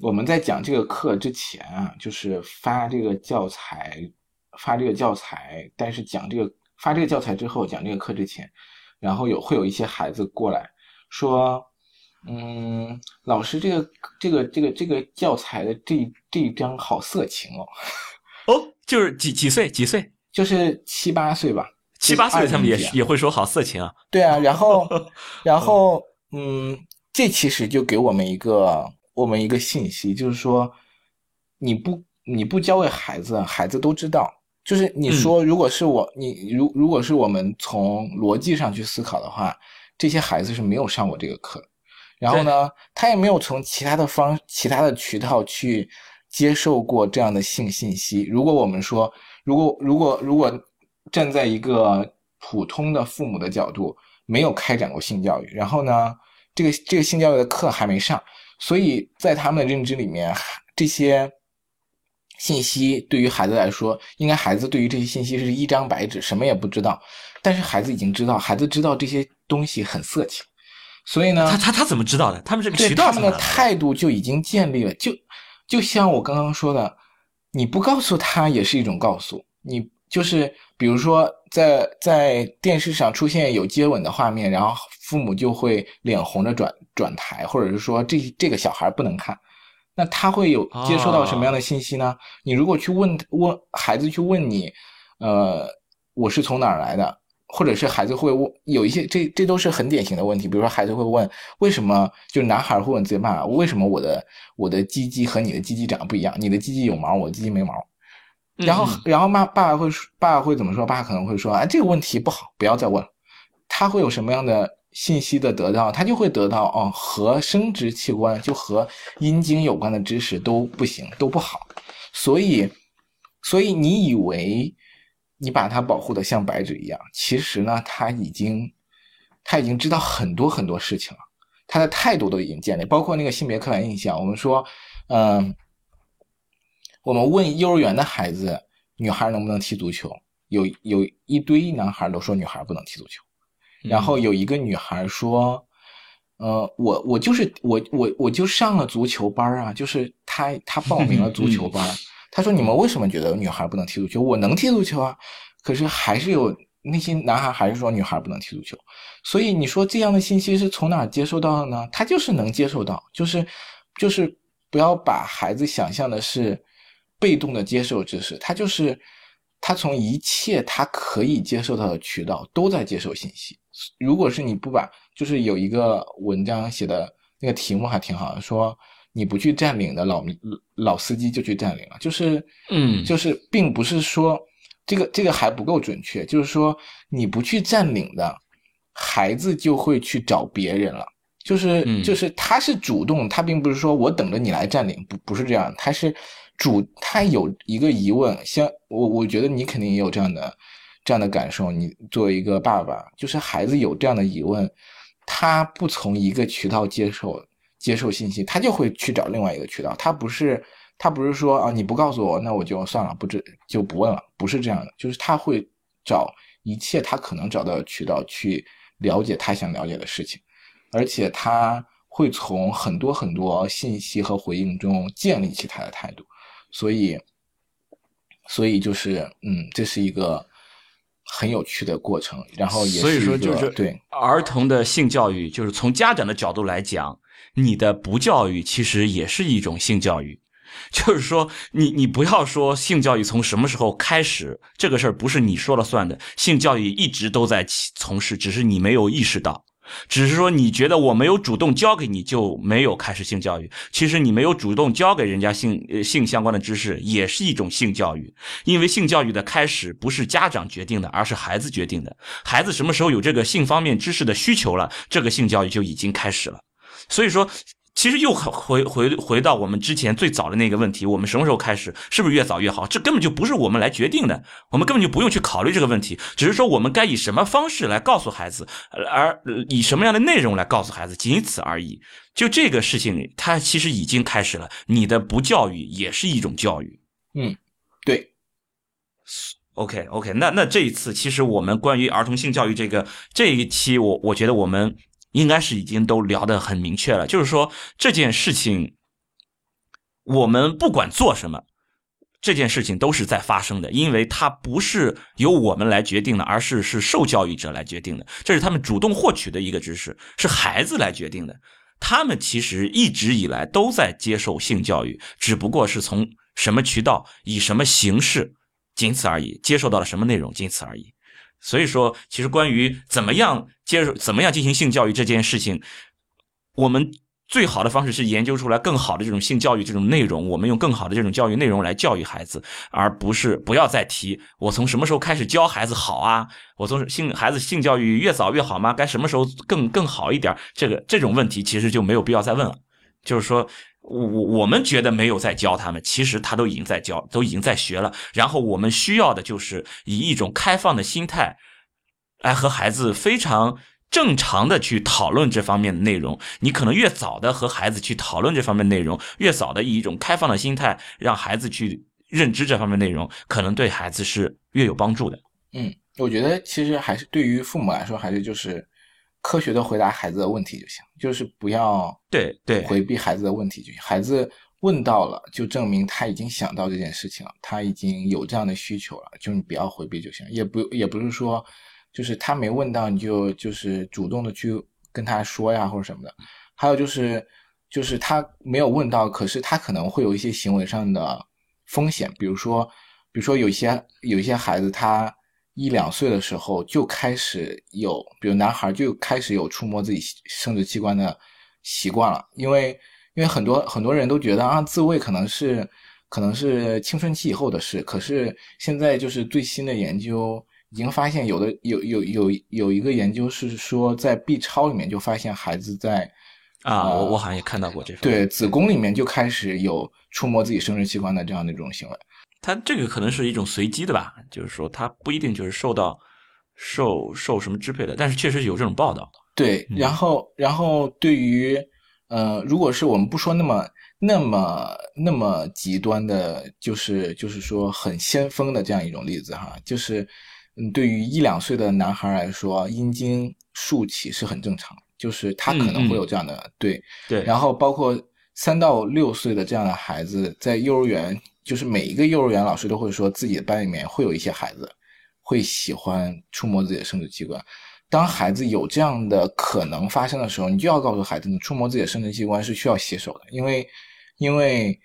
我们在讲这个课之前啊，就是发这个教材，发这个教材，但是讲这个发这个教材之后，讲这个课之前，然后有会有一些孩子过来说，嗯，老师，这个这个这个这个教材的这这一章好色情哦。哦，就是几几岁几岁，就是七八岁吧，七八岁他们也也会说好色情啊。对啊，然后，然后，嗯，这其实就给我们一个我们一个信息，就是说，你不你不教给孩子，孩子都知道。就是你说，如果是我，你如如果是我们从逻辑上去思考的话，这些孩子是没有上过这个课，然后呢，他也没有从其他的方、其他的渠道去接受过这样的性信息。如果我们说，如果如果如果站在一个普通的父母的角度，没有开展过性教育，然后呢，这个这个性教育的课还没上，所以在他们的认知里面，这些信息对于孩子来说，应该孩子对于这些信息是一张白纸，什么也不知道。但是孩子已经知道，孩子知道这些东西很色情，所以呢，他他他怎么知道的？他们这个渠道他们的态度就已经建立了，就就像我刚刚说的，你不告诉他也是一种告诉，你就是比如说在在电视上出现有接吻的画面，然后父母就会脸红着转转台，或者是说这这个小孩不能看，那他会有接收到什么样的信息呢？你如果去问问孩子去问你，呃，我是从哪儿来的？或者是孩子会问有一些这这都是很典型的问题，比如说孩子会问为什么，就男孩会问自己妈为什么我的我的鸡鸡和你的鸡鸡长得不一样，你的鸡鸡有毛，我的鸡鸡没毛。然后然后妈爸爸会爸爸会怎么说？爸爸可能会说啊这个问题不好，不要再问了。他会有什么样的信息的得到？他就会得到哦和生殖器官就和阴茎有关的知识都不行，都不好。所以所以你以为你把他保护的像白纸一样，其实呢，他已经他已经知道很多很多事情了，他的态度都已经建立，包括那个性别刻板印象。我们说，嗯、我们问幼儿园的孩子，女孩能不能踢足球？有有一堆男孩都说女孩不能踢足球，然后有一个女孩说，呃，我我就是我我我就上了足球班啊，就是她她报名了足球班，她说你们为什么觉得女孩不能踢足球？我能踢足球啊，可是还是有那些男孩还是说女孩不能踢足球，所以你说这样的信息是从哪儿接收到的呢？他就是能接受到，就是就是不要把孩子想象的是被动的接受知识，他就是他从一切他可以接受到的渠道都在接受信息。如果是你不把，就是有一个文章写的那个题目还挺好的，说你不去占领的老老司机就去占领了，就是嗯就是并不是说这个这个还不够准确，就是说你不去占领的孩子就会去找别人了。就是嗯就是他是主动，他并不是说我等着你来占领，不不是这样，他是主，他有一个疑问，像我我觉得你肯定也有这样的这样的感受，你作为一个爸爸，就是孩子有这样的疑问，他不从一个渠道接受接受信息，他就会去找另外一个渠道，他不是他不是说啊你不告诉我，那我就算了，不知就不问了，不是这样的，就是他会找一切他可能找到的渠道去了解他想了解的事情。而且他会从很多很多信息和回应中建立起他的态度，所以，所以就是，嗯，这是一个很有趣的过程，然后也所以是一个说就是对，儿童的性教育，就是从家长的角度来讲，你的不教育其实也是一种性教育。就是说，你你不要说性教育从什么时候开始，这个事儿不是你说了算的，性教育一直都在从事，只是你没有意识到。只是说你觉得我没有主动教给你就没有开始性教育，其实你没有主动教给人家性性相关的知识也是一种性教育，因为性教育的开始不是家长决定的，而是孩子决定的。孩子什么时候有这个性方面知识的需求了，这个性教育就已经开始了。所以说。其实又回回回到我们之前最早的那个问题，我们什么时候开始，是不是越早越好？这根本就不是我们来决定的，我们根本就不用去考虑这个问题，只是说我们该以什么方式来告诉孩子，而以什么样的内容来告诉孩子，仅此而已。就这个事情，它其实已经开始了。你的不教育也是一种教育。嗯，对，OK OK，那那这一次其实我们关于儿童性教育这个这一期我，我觉得我们应该是已经都聊得很明确了，就是说这件事情，我们不管做什么，这件事情都是在发生的，因为它不是由我们来决定的，而是是受教育者来决定的，这是他们主动获取的一个知识，是孩子来决定的。他们其实一直以来都在接受性教育，只不过是从什么渠道、以什么形式，仅此而已。接受到了什么内容，仅此而已。所以说，其实关于怎么样接受、怎么样进行性教育这件事情，我们。最好的方式是研究出来更好的这种性教育这种内容，我们用更好的这种教育内容来教育孩子，而不是不要再提我从什么时候开始教孩子好啊？我从性孩子性教育越早越好吗？该什么时候更更好一点？这个这种问题其实就没有必要再问了。就是说，我我我们觉得没有在教他们，其实他都已经在教，都已经在学了。然后我们需要的就是以一种开放的心态来和孩子非常。正常的去讨论这方面的内容，你可能越早的和孩子去讨论这方面内容，越早的以一种开放的心态让孩子去认知这方面内容，可能对孩子是越有帮助的。嗯，我觉得其实还是对于父母来说，还是就是科学的回答孩子的问题就行，就是不要对对回避孩子的问题就行。孩子问到了，就证明他已经想到这件事情了，他已经有这样的需求了，就你不要回避就行，也不也不是说。就是他没问到，你就就是主动的去跟他说呀，或者什么的。还有就是，就是他没有问到，可是他可能会有一些行为上的风险，比如说，比如说有些有一些孩子，他一两岁的时候就开始有，比如男孩就开始有触摸自己生殖器官的习惯了，因为因为很多很多人都觉得啊，自慰可能是可能是青春期以后的事，可是现在就是最新的研究。已经发现有的有有有有一个研究是说，在 B 超里面就发现孩子在啊，我我好像也看到过这对子宫里面就开始有触摸自己生殖器官的这样的一种行为。它这个可能是一种随机的吧，就是说它不一定就是受到受受什么支配的，但是确实有这种报道。对，然后然后对于呃，如果是我们不说那么那么那么极端的，就是就是说很先锋的这样一种例子哈，就是。嗯，对于一两岁的男孩来说，阴茎竖起是很正常，就是他可能会有这样的对对。然后包括三到六岁的这样的孩子，在幼儿园，就是每一个幼儿园老师都会说，自己的班里面会有一些孩子会喜欢触摸自己的生殖器官。当孩子有这样的可能发生的时候，你就要告诉孩子，你触摸自己的生殖器官是需要洗手的，因为因为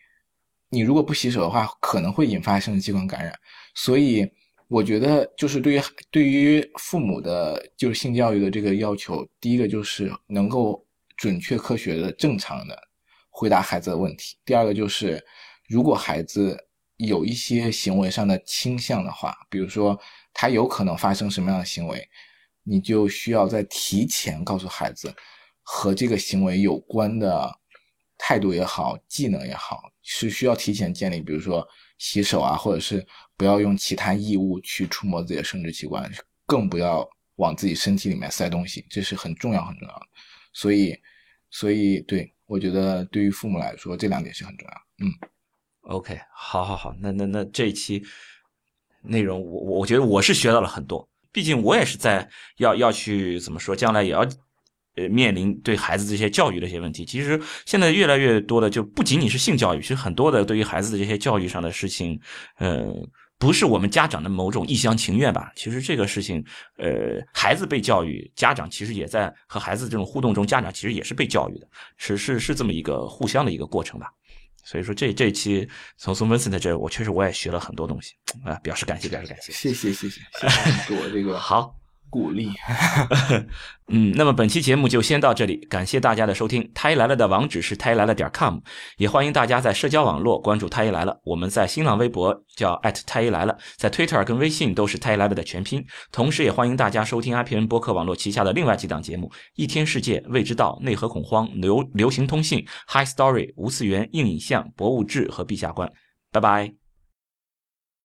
你如果不洗手的话，可能会引发生殖器官感染，所以。我觉得就是对于对于父母的，就是性教育的这个要求，第一个就是能够准确、科学的、正常的回答孩子的问题；第二个就是，如果孩子有一些行为上的倾向的话，比如说他有可能发生什么样的行为，你就需要在提前告诉孩子和这个行为有关的态度也好、技能也好，是需要提前建立，比如说。洗手啊，或者是不要用其他异物去触摸自己的生殖器官，更不要往自己身体里面塞东西，这是很重要很重要的。所以，所以对我觉得对于父母来说，这两点是很重要。嗯，OK，好，好，好，那那那这一期内容，我我我觉得我是学到了很多，毕竟我也是在要要去怎么说，将来也要。呃，面临对孩子这些教育的一些问题，其实现在越来越多的就不仅仅是性教育，其实很多的对于孩子的这些教育上的事情，呃，不是我们家长的某种一厢情愿吧？其实这个事情，呃，孩子被教育，家长其实也在和孩子这种互动中，家长其实也是被教育的，是是是这么一个互相的一个过程吧。所以说，这这一期从苏文森的这，我确实我也学了很多东西啊，表示感谢，表示感谢，谢谢谢谢谢谢 我这个好。鼓励，嗯，那么本期节目就先到这里，感谢大家的收听。太医来了的网址是太医来了点 com，也欢迎大家在社交网络关注太医来了。我们在新浪微博叫太医来了，在 Twitter 跟微信都是太医来了的全拼。同时，也欢迎大家收听 IPN 播客网络旗下的另外几档节目：一天世界、未知道、内核恐慌、流流行通信、High Story、无次元、硬影像、博物志和陛下观。拜拜。